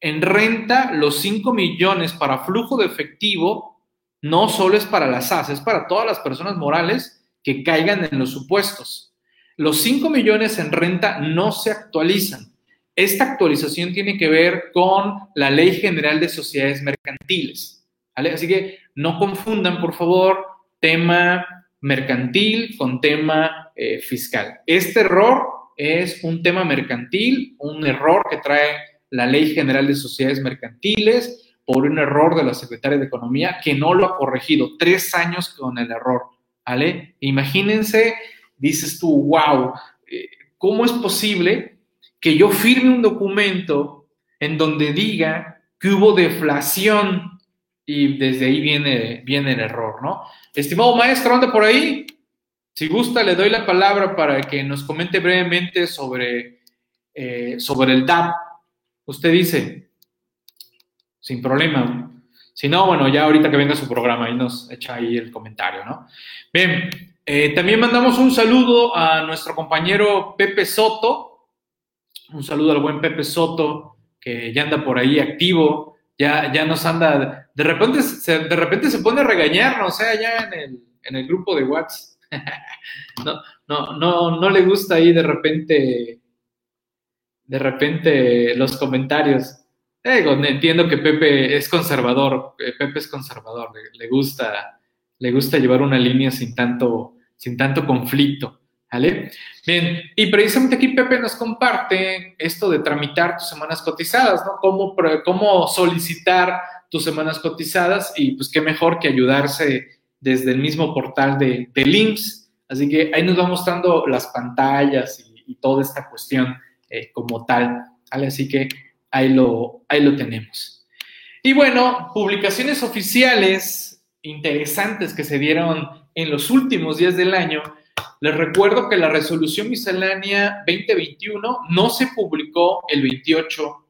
En renta, los 5 millones para flujo de efectivo no solo es para la SAS, es para todas las personas morales que caigan en los supuestos. Los 5 millones en renta no se actualizan. Esta actualización tiene que ver con la Ley General de Sociedades Mercantiles. Así que no confundan, por favor, tema mercantil con tema eh, fiscal. Este error es un tema mercantil, un error que trae la Ley General de Sociedades Mercantiles por un error de la Secretaria de Economía que no lo ha corregido. Tres años con el error. Imagínense, dices tú, wow, eh, ¿cómo es posible que yo firme un documento en donde diga que hubo deflación y desde ahí viene, viene el error, ¿no? Estimado maestro, anda por ahí. Si gusta, le doy la palabra para que nos comente brevemente sobre, eh, sobre el DAP. Usted dice, sin problema. Si no, bueno, ya ahorita que venga su programa, y nos echa ahí el comentario, ¿no? Bien, eh, también mandamos un saludo a nuestro compañero Pepe Soto. Un saludo al buen Pepe Soto, que ya anda por ahí activo ya, ya nos anda, de repente, se, de repente se pone a regañarnos, o sea, ya en el, en el grupo de WhatsApp. no, no, no, no le gusta ahí de repente, de repente los comentarios. Entiendo que Pepe es conservador, eh, Pepe es conservador, le, le, gusta, le gusta llevar una línea sin tanto, sin tanto conflicto. ¿Vale? Bien, y precisamente aquí Pepe nos comparte esto de tramitar tus semanas cotizadas, ¿no? Cómo, cómo solicitar tus semanas cotizadas y pues qué mejor que ayudarse desde el mismo portal de, de. Así que ahí nos va mostrando las pantallas y, toda esta cuestión eh, como tal, ¿vale? Así que ahí lo, ahí lo tenemos. Y bueno, publicaciones oficiales interesantes que se dieron en los últimos días del año les recuerdo que la resolución miscelánea 2021 no se publicó el 28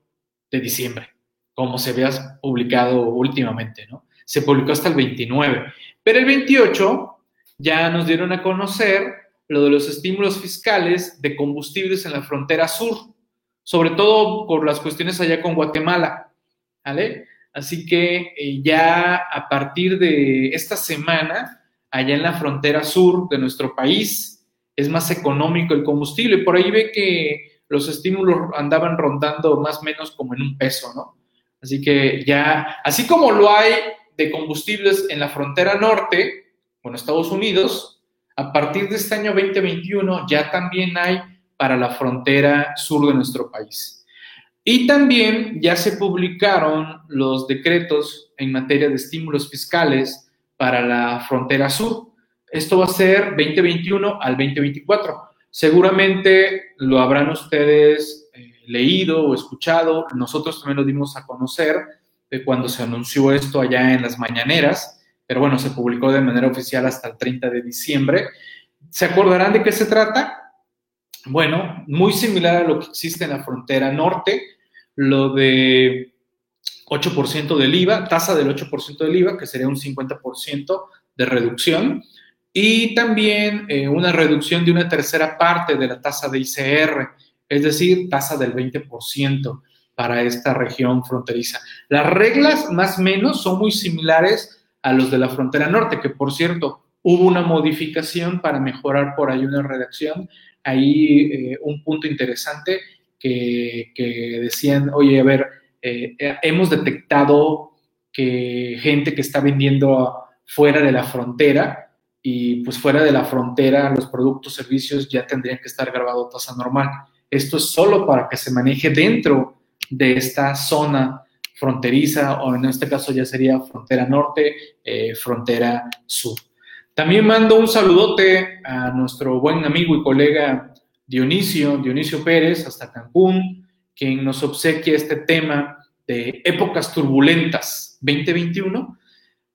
de diciembre, como se había publicado últimamente, ¿no? Se publicó hasta el 29. Pero el 28 ya nos dieron a conocer lo de los estímulos fiscales de combustibles en la frontera sur, sobre todo por las cuestiones allá con Guatemala, ¿vale? Así que eh, ya a partir de esta semana allá en la frontera sur de nuestro país. Es más económico el combustible. Por ahí ve que los estímulos andaban rondando más o menos como en un peso, ¿no? Así que ya, así como lo hay de combustibles en la frontera norte, con Estados Unidos, a partir de este año 2021 ya también hay para la frontera sur de nuestro país. Y también ya se publicaron los decretos en materia de estímulos fiscales para la frontera sur. Esto va a ser 2021 al 2024. Seguramente lo habrán ustedes eh, leído o escuchado. Nosotros también lo dimos a conocer de cuando se anunció esto allá en las mañaneras, pero bueno, se publicó de manera oficial hasta el 30 de diciembre. ¿Se acordarán de qué se trata? Bueno, muy similar a lo que existe en la frontera norte, lo de 8% del IVA, tasa del 8% del IVA, que sería un 50% de reducción, y también eh, una reducción de una tercera parte de la tasa de ICR, es decir, tasa del 20% para esta región fronteriza. Las reglas más o menos son muy similares a los de la frontera norte, que por cierto, hubo una modificación para mejorar por ahí una redacción, ahí eh, un punto interesante que, que decían, oye, a ver, eh, eh, hemos detectado que gente que está vendiendo fuera de la frontera y pues fuera de la frontera los productos, servicios ya tendrían que estar grabados tasa normal. Esto es solo para que se maneje dentro de esta zona fronteriza o en este caso ya sería frontera norte, eh, frontera sur. También mando un saludote a nuestro buen amigo y colega Dionisio, Dionisio Pérez, hasta Cancún, quien nos obsequia este tema de épocas turbulentas 2021,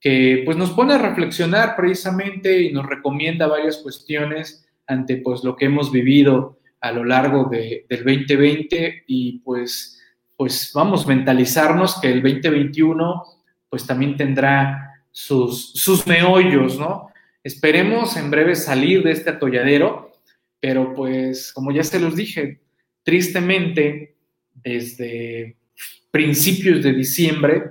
que pues nos pone a reflexionar precisamente y nos recomienda varias cuestiones ante pues lo que hemos vivido a lo largo de, del 2020 y pues, pues vamos mentalizarnos que el 2021 pues también tendrá sus, sus meollos, ¿no? Esperemos en breve salir de este atolladero, pero pues como ya se los dije, tristemente desde principios de diciembre,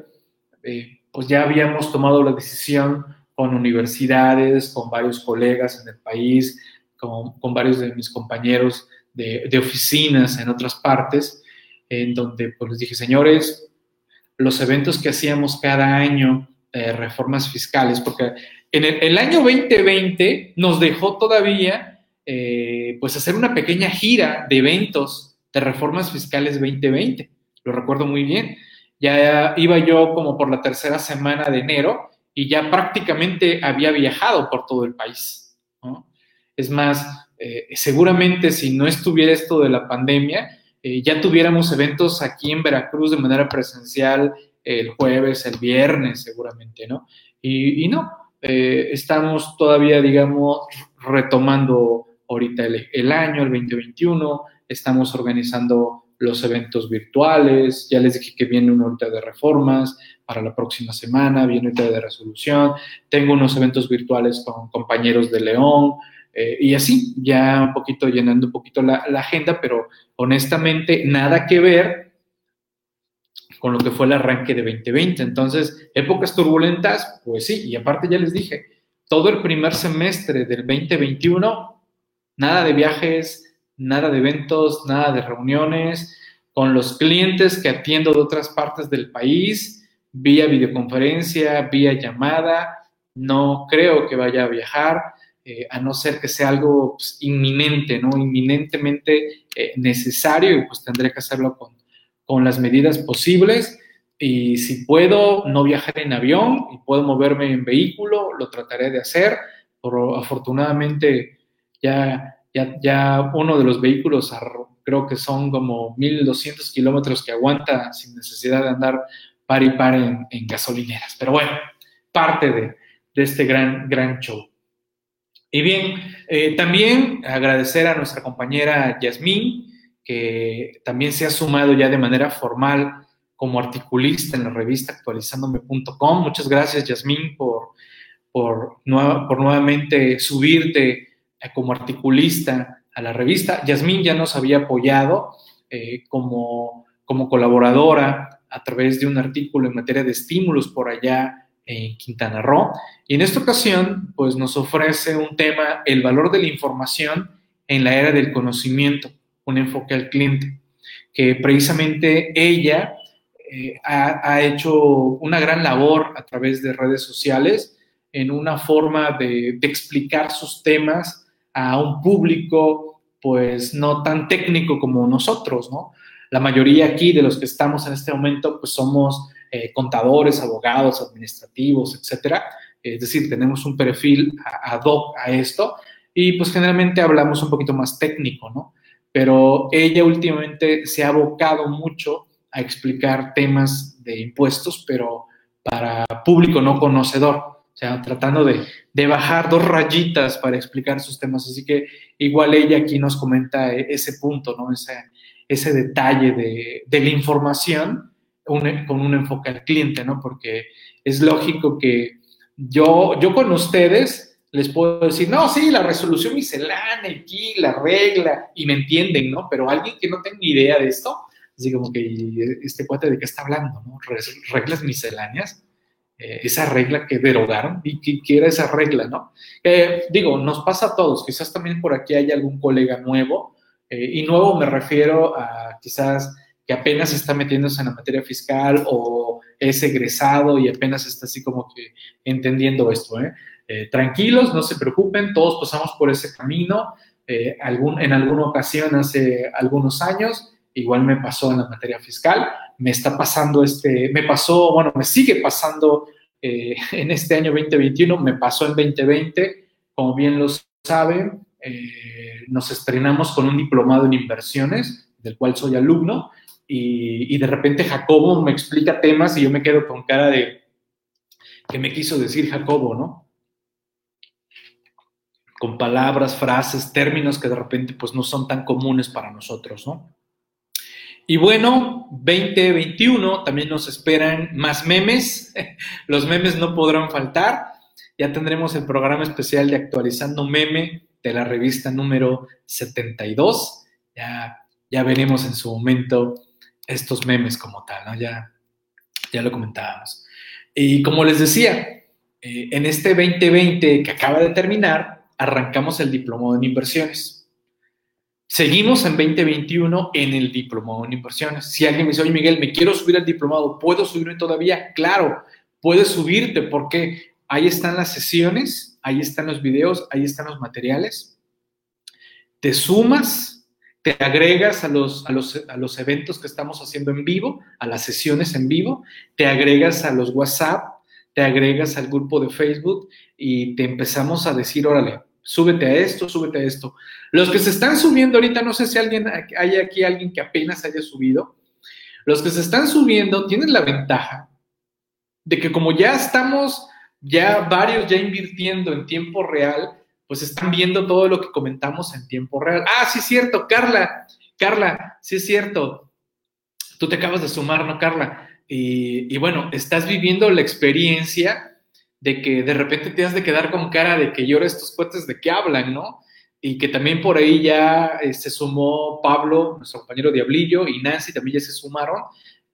eh, pues ya habíamos tomado la decisión con universidades, con varios colegas en el país, con, varios de mis compañeros de, oficinas en otras partes, en donde pues les dije, señores, los eventos que hacíamos cada año, reformas fiscales, porque en el, el, año 2020 nos dejó todavía eh, pues hacer una pequeña gira de eventos de reformas fiscales 2020. Lo recuerdo muy bien. Ya iba yo como por la tercera semana de enero y ya prácticamente había viajado por todo el país. Es más, eh, seguramente si no estuviera esto de la pandemia, eh, ya tuviéramos eventos aquí en Veracruz de manera presencial el jueves, el viernes seguramente, ¿no? Y, no, eh, estamos todavía, digamos, retomando ahorita el, el, año, el 2021, estamos organizando los eventos virtuales, ya les dije que viene una ahorita de reformas para la próxima semana, viene ahorita de resolución, tengo unos eventos virtuales con compañeros de León, eh, y así, ya un poquito llenando un poquito la, agenda, pero honestamente nada que ver con lo que fue el arranque de 2020. Entonces, épocas turbulentas, pues sí, y aparte ya les dije, todo el primer semestre del 2021, nada de viajes, nada de eventos, nada de reuniones, con los clientes que atiendo de otras partes del país, vía videoconferencia, vía llamada, no creo que vaya a viajar. Eh, a no ser que sea algo pues, inminente, ¿no? Inminentemente eh, necesario y pues tendré que hacerlo con, con las medidas posibles. Y si puedo no viajar en avión y puedo moverme en vehículo, lo trataré de hacer. Pero afortunadamente ya, ya, ya uno de los vehículos creo que son como 1200 kilómetros que aguanta sin necesidad de andar par y par en, gasolineras. Pero bueno, parte de, de este gran, gran show. Y bien, eh, también agradecer a nuestra compañera Yasmín, que también se ha sumado ya de manera formal como articulista en la revista actualizándome.com. Muchas gracias, Yasmín, por, por, por nuevamente subirte como articulista a la revista. Yasmín ya nos había apoyado eh, como, como colaboradora a través de un artículo en materia de estímulos por allá en Quintana Roo. Y en esta ocasión, pues nos ofrece un tema, el valor de la información en la era del conocimiento, un enfoque al cliente, que precisamente ella eh, ha, hecho una gran labor a través de redes sociales en una forma de, de explicar sus temas a un público pues no tan técnico como nosotros, ¿no? La mayoría aquí de los que estamos en este momento pues somos eh, contadores, abogados, administrativos, etcétera. Es decir, tenemos un perfil ad hoc a esto y pues generalmente hablamos un poquito más técnico, ¿no? Pero ella últimamente se ha abocado mucho a explicar temas de impuestos, pero para público no conocedor, o sea, tratando de, bajar dos rayitas para explicar sus temas. Así que igual ella aquí nos comenta ese punto, ¿no? Ese, detalle de, de la información con un enfoque al cliente, ¿no? Porque es lógico que yo, yo con ustedes les puedo decir, no, sí, la resolución miscelánea, aquí, la regla, y me entienden, ¿no? Pero alguien que no tenga idea de esto, así como que este cuate de qué está hablando, ¿no? Reglas misceláneas, eh, esa regla que derogaron, y que, era esa regla, ¿no? Digo, nos pasa a todos, quizás también por aquí hay algún colega nuevo, eh, y nuevo me refiero a quizás que apenas está metiéndose en la materia fiscal o es egresado y apenas está así como que entendiendo esto. ¿eh? Eh, tranquilos, no se preocupen, todos pasamos por ese camino. Eh, algún, en alguna ocasión, hace algunos años, igual me pasó en la materia fiscal, me está pasando este, me pasó, bueno, me sigue pasando en este año 2021, me pasó en 2020, como bien lo saben, nos estrenamos con un diplomado en inversiones, del cual soy alumno, y, de repente Jacobo me explica temas y yo me quedo con cara de, ¿qué me quiso decir Jacobo, no? Con palabras, frases, términos que de repente pues no son tan comunes para nosotros, ¿no? Y bueno, 2021 también nos esperan más memes. Los memes no podrán faltar. Ya tendremos el programa especial de Actualizando Meme de la revista número 72. Ya, ya veremos en su momento estos memes como tal, ¿no? Ya, ya lo comentábamos. Y como les decía, eh, en este 2020 que acaba de terminar, arrancamos el diplomado en inversiones. Seguimos en 2021 en el diplomado en inversiones. Si alguien me dice, oye Miguel, me quiero subir al diplomado, ¿puedo subirme todavía? Claro, puedes subirte porque ahí están las sesiones, ahí están los videos, ahí están los materiales. Te sumas te agregas a los, a los, a los eventos que estamos haciendo en vivo, a las sesiones en vivo, te agregas a los WhatsApp, te agregas al grupo de Facebook y te empezamos a decir, órale, súbete a esto, súbete a esto. Los que se están subiendo ahorita, no sé si alguien, hay aquí alguien que apenas haya subido, los que se están subiendo tienen la ventaja de que como ya estamos, ya varios ya invirtiendo en tiempo real, pues están viendo todo lo que comentamos en tiempo real. Ah, sí es cierto, Carla, Carla, sí es cierto. Tú te acabas de sumar, ¿no, Carla? Y, y bueno, estás viviendo la experiencia de que de repente te has de quedar con cara de que llora estos cohetes de qué hablan, ¿no? Y que también por ahí ya eh, se sumó Pablo, nuestro compañero Diablillo, y Nancy también ya se sumaron.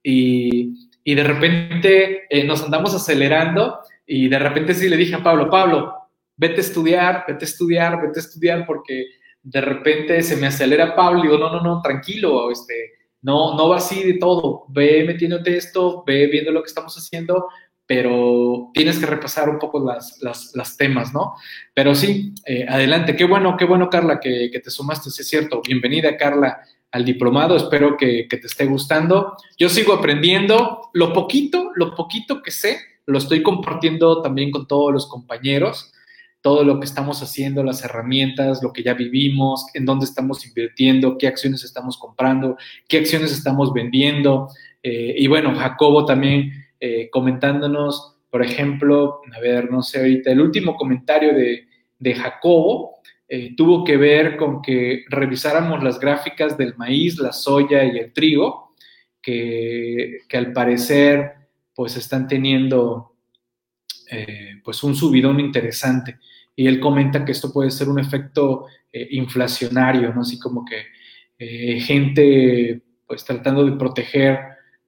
Y, y de repente eh, nos andamos acelerando y de repente sí le dije a Pablo, Pablo, vete a estudiar, vete a estudiar, vete a estudiar porque de repente se me acelera Pablo y digo, no, no, no, tranquilo, este, no, no va así de todo, ve metiéndote esto, ve viendo lo que estamos haciendo, pero tienes que repasar un poco las, las, temas, ¿no? Pero sí, eh, adelante, qué bueno, qué bueno, Carla, que, que, te sumaste, sí es cierto. Bienvenida, Carla, al diplomado, espero que, que, te esté gustando. Yo sigo aprendiendo, lo poquito, lo poquito que sé, lo estoy compartiendo también con todos los compañeros, todo lo que estamos haciendo, las herramientas, lo que ya vivimos, en dónde estamos invirtiendo, qué acciones estamos comprando, qué acciones estamos vendiendo. Eh, y bueno, Jacobo también eh, comentándonos, por ejemplo, a ver, no sé ahorita, el último comentario de, Jacobo eh, tuvo que ver con que revisáramos las gráficas del maíz, la soya y el trigo, que, al parecer pues están teniendo eh, pues un subidón interesante. Y él comenta que esto puede ser un efecto inflacionario, ¿no? Así como que gente pues tratando de proteger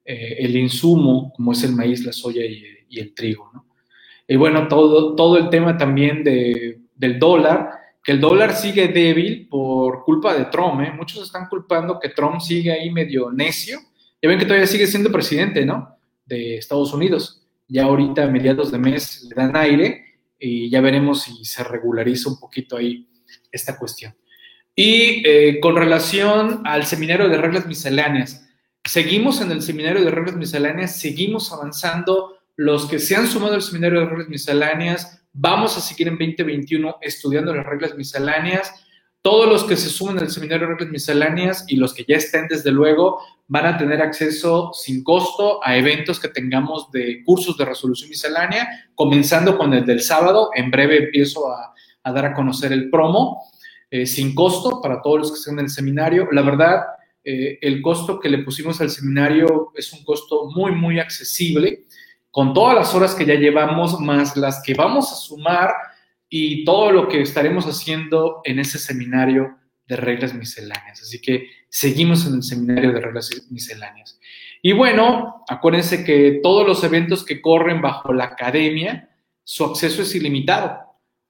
eh, el insumo, como es el maíz, la soya y, el trigo. Y bueno, todo, todo el tema también de, del dólar, que el dólar sigue débil por culpa de Trump. ¿eh? Muchos están culpando que Trump sigue ahí medio necio. Ya ven que todavía sigue siendo presidente, ¿no? De Estados Unidos. Ya ahorita a mediados de mes le dan aire y ya veremos si se regulariza un poquito ahí esta cuestión. Y eh, con relación al seminario de reglas misceláneas, Seguimos en el seminario de reglas misceláneas, seguimos avanzando. Los que se han sumado al seminario de reglas misceláneas, vamos a seguir en 2021 estudiando las reglas misceláneas. Todos los que se sumen al seminario de reglas misceláneas y los que ya estén, desde luego, van a tener acceso sin costo a eventos que tengamos de cursos de resolución miscelánea, comenzando con el del sábado. En breve empiezo a, dar a conocer el promo, eh, sin costo para todos los que estén en el seminario. La verdad, eh, el costo que le pusimos al seminario es un costo muy, muy accesible, con todas las horas que ya llevamos, más las que vamos a sumar y todo lo que estaremos haciendo en ese seminario de reglas misceláneas. Así que seguimos en el seminario de reglas misceláneas. Y bueno, acuérdense que todos los eventos que corren bajo la academia, su acceso es ilimitado.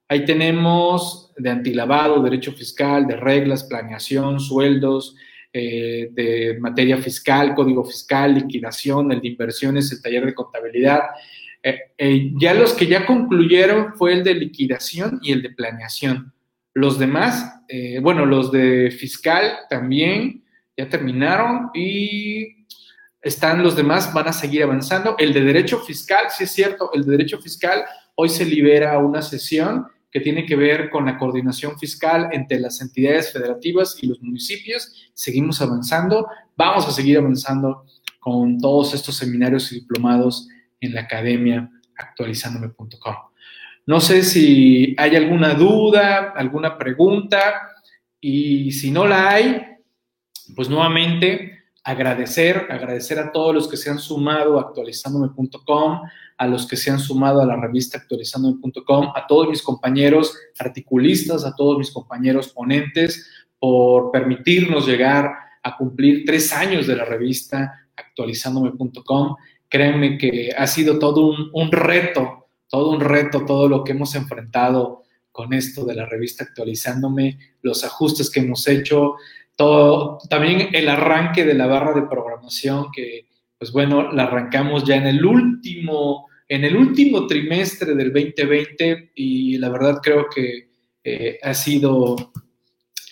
Ahí tenemos de antilavado, derecho fiscal, de reglas, planeación, sueldos, eh, de materia fiscal, código fiscal, liquidación, el de inversiones, el taller de contabilidad. Eh, eh, ya los que ya concluyeron fue el de liquidación y el de planeación. Los demás, bueno, los de fiscal también ya terminaron y están los demás, van a seguir avanzando. El de derecho fiscal, sí es cierto, el de derecho fiscal hoy se libera una sesión que tiene que ver con la coordinación fiscal entre las entidades federativas y los municipios. Seguimos avanzando, vamos a seguir avanzando con todos estos seminarios y diplomados en la academia actualizandome.com. No sé si hay alguna duda, alguna pregunta y si no la hay, pues nuevamente agradecer, agradecer a todos los que se han sumado a actualizandome.com, a los que se han sumado a la revista actualizandome.com, a todos mis compañeros articulistas, a todos mis compañeros ponentes, por permitirnos llegar a cumplir tres años de la revista actualizandome.com. Créanme que ha sido todo un, un reto, todo un reto, todo lo que hemos enfrentado con esto de la revista actualizándome, los ajustes que hemos hecho, también el arranque de la barra de programación que, pues bueno, la arrancamos ya en el último, en el último trimestre del 2020 y la verdad creo que eh, ha sido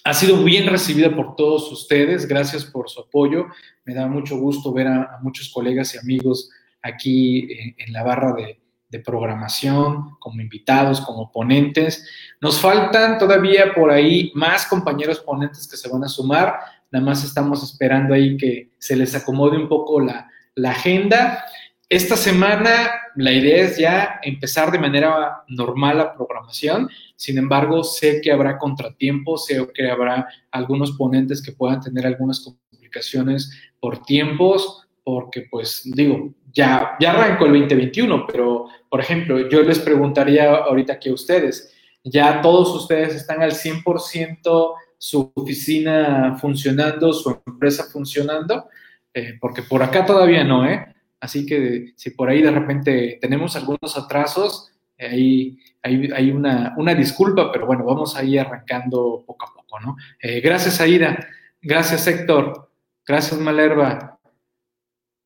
ha sido bien recibida por todos ustedes. Gracias por su apoyo. Me da mucho gusto ver a, muchos colegas y amigos aquí en la barra de, de programación, como invitados, como ponentes. Nos faltan todavía por ahí más compañeros ponentes que se van a sumar. Nada más estamos esperando ahí que se les acomode un poco la, agenda. esta semana la idea es ya empezar de manera normal la programación, sin embargo sé que habrá contratiempos, sé que habrá algunos ponentes que puedan tener algunas complicaciones por tiempos, porque pues digo, ya, ya arrancó el 2021, pero por ejemplo, yo les preguntaría ahorita aquí a ustedes, ya todos ustedes están al 100% su oficina funcionando, su empresa funcionando, eh, porque por acá todavía no, ¿eh? Así que si por ahí de repente tenemos algunos atrasos, ahí hay, una, disculpa, pero bueno, vamos a ir arrancando poco a poco, ¿no? Eh, gracias, Aida. Gracias, Héctor. Gracias, Malerva.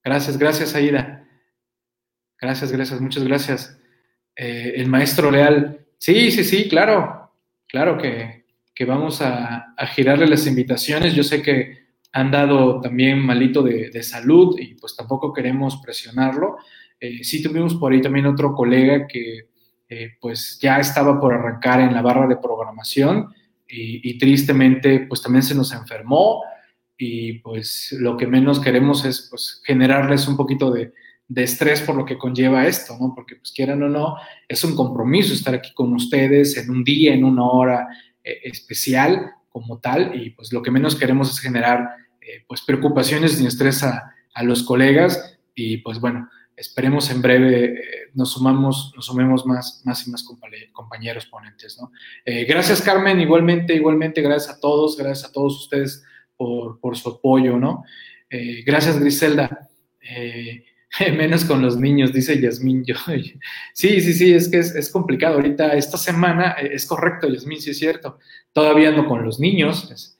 Gracias, gracias, Aida. Gracias, gracias, muchas gracias. Eh, el maestro Leal. Sí, sí, sí, claro. Claro que, vamos a, girarle las invitaciones. Yo sé que han dado también malito de, salud y pues tampoco queremos presionarlo. Eh, sí tuvimos por ahí también otro colega que eh, pues ya estaba por arrancar en la barra de programación y, tristemente pues también se nos enfermó y pues lo que menos queremos es pues generarles un poquito de, estrés por lo que conlleva esto, ¿no? Porque pues quieran o no, es un compromiso estar aquí con ustedes en un día, en una hora eh, especial como tal y pues lo que menos queremos es generar eh, pues preocupaciones ni estrés a, los colegas y pues bueno, esperemos en breve eh, nos sumamos, nos sumemos más, más y más compañeros ponentes, ¿no? Gracias Carmen, igualmente, igualmente, gracias a todos, gracias a todos ustedes por, su apoyo, ¿no? gracias Griselda. menos con los niños, dice Yasmín. Yo, sí, sí, sí, es que es, complicado. Ahorita, esta semana, es correcto, Yasmín, sí es cierto. Todavía no con los niños.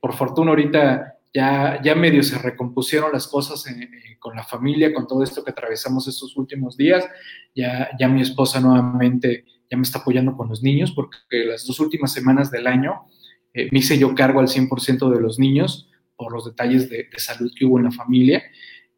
por fortuna, ahorita ya, ya medio se recompusieron las cosas con la familia, con todo esto que atravesamos estos últimos días. Ya, ya mi esposa nuevamente ya me está apoyando con los niños, porque las dos últimas semanas del año eh, me hice yo cargo al 100% de los niños por los detalles de, salud que hubo en la familia.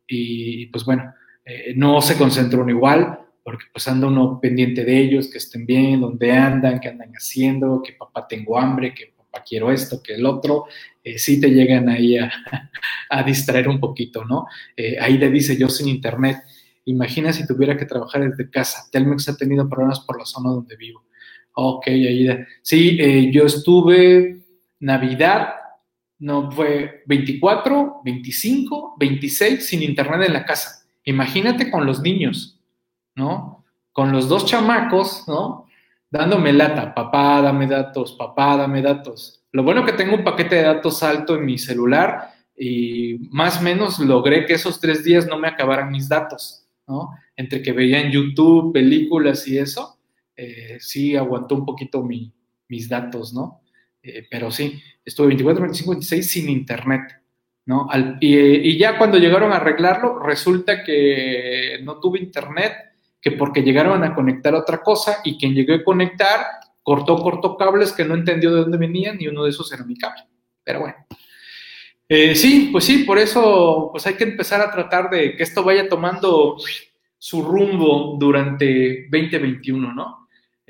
Y pues bueno, eh, no se concentró uno igual, porque pues anda uno pendiente de ellos, que estén bien, dónde andan, qué andan haciendo, que papá tengo hambre, que quiero esto, que el otro, eh, sí te llegan ahí a, distraer un poquito, ¿no? Eh, ahí le dice yo sin internet, imagina si tuviera que trabajar desde casa, Telmex ha tenido problemas por la zona donde vivo. Ok, ahí, sí, eh, yo estuve Navidad, no fue 24, 25, 26 sin internet en la casa. Imagínate con los niños, ¿no? Con los dos chamacos, ¿no? dándome lata, papá, dame datos, papá, dame datos. Lo bueno que tengo un paquete de datos alto en mi celular y más o menos logré que esos tres días no me acabaran mis datos, ¿no? Entre que veía en YouTube películas y eso, eh, sí aguantó un poquito mis datos, ¿no? Eh, pero sí, estuve 24, 25, 26 sin internet, ¿no? y, ya cuando llegaron a arreglarlo, resulta que no tuve internet que porque llegaron a conectar otra cosa y quien llegó a conectar cortó, cortó cables que no entendió de dónde venían y uno de esos era mi cable. Pero bueno. Eh, sí, pues sí, por eso pues hay que empezar a tratar de que esto vaya tomando su rumbo durante 2021, ¿no?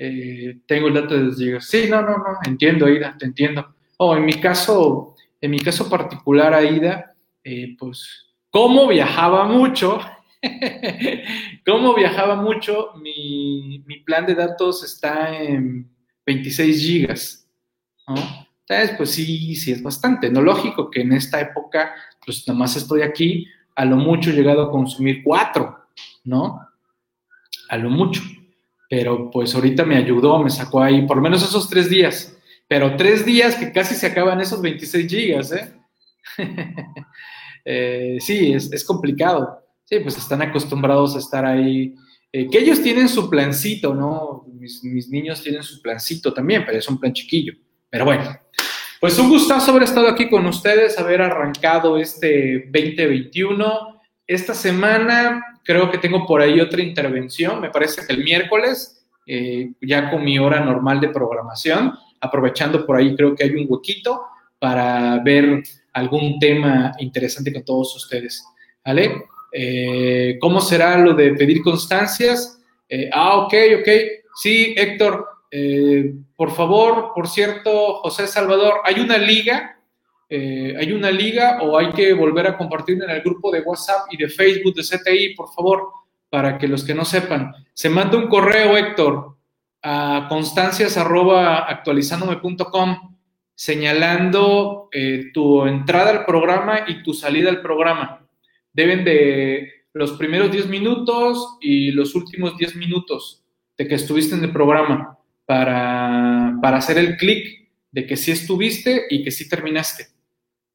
Eh, tengo el dato de desligar. Sí, no, no, no, entiendo, Aida, te entiendo. Oh, en mi caso, en mi caso particular, Aida, eh, pues, como viajaba mucho, ¿Cómo viajaba mucho? Mi, plan de datos está en 26 gigas, Entonces, pues sí, sí es bastante. No lógico que en esta época, pues nada más estoy aquí, a lo mucho he llegado a consumir 4, ¿no? A lo mucho. Pero pues ahorita me ayudó, me sacó ahí por menos esos tres días. Pero tres días que casi se acaban esos 26 gigas, ¿eh? eh sí, es, es complicado. Sí, pues están acostumbrados a estar ahí. Eh, que ellos tienen su plancito, ¿no? Mis, niños tienen su plancito también, pero es un plan chiquillo. Pero bueno, pues un gustazo haber estado aquí con ustedes, haber arrancado este 2021. Esta semana creo que tengo por ahí otra intervención, me parece que el miércoles, eh, ya con mi hora normal de programación, aprovechando por ahí creo que hay un huequito para ver algún tema interesante con todos ustedes. ¿Vale? Eh, ¿Cómo será lo de pedir constancias? Eh, ah, ok, ok. Sí, Héctor, eh, por favor, por cierto, José Salvador, ¿hay una liga? ¿Hay una liga o hay que volver a compartir en el grupo de WhatsApp y de Facebook de CTI? Por favor, para que los que no sepan, se manda un correo, Héctor, a constancias.actualizándome.com señalando eh, tu entrada al programa y tu salida al programa. Deben de los primeros 10 minutos y los últimos 10 minutos de que estuviste en el programa para, para hacer el clic de que sí estuviste y que sí terminaste.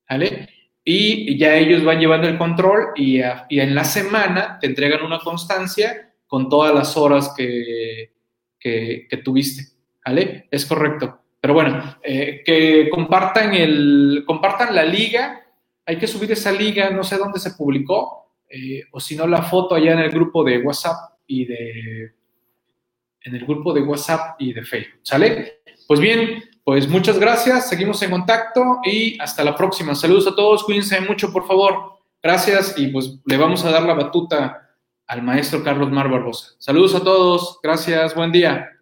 ¿Vale? Y ya ellos van llevando el control y, y en la semana te entregan una constancia con todas las horas que, que, tuviste. ¿Vale? Es correcto. Pero bueno, eh, que compartan, el, compartan la liga. Hay que subir esa liga, no sé dónde se publicó, eh, o si no la foto allá en el grupo de WhatsApp y de en el grupo de WhatsApp y de Facebook. ¿Sale? Pues bien, pues muchas gracias, seguimos en contacto y hasta la próxima. Saludos a todos, cuídense mucho, por favor. Gracias y pues le vamos a dar la batuta al maestro Carlos Mar Barbosa. Saludos a todos, gracias, buen día.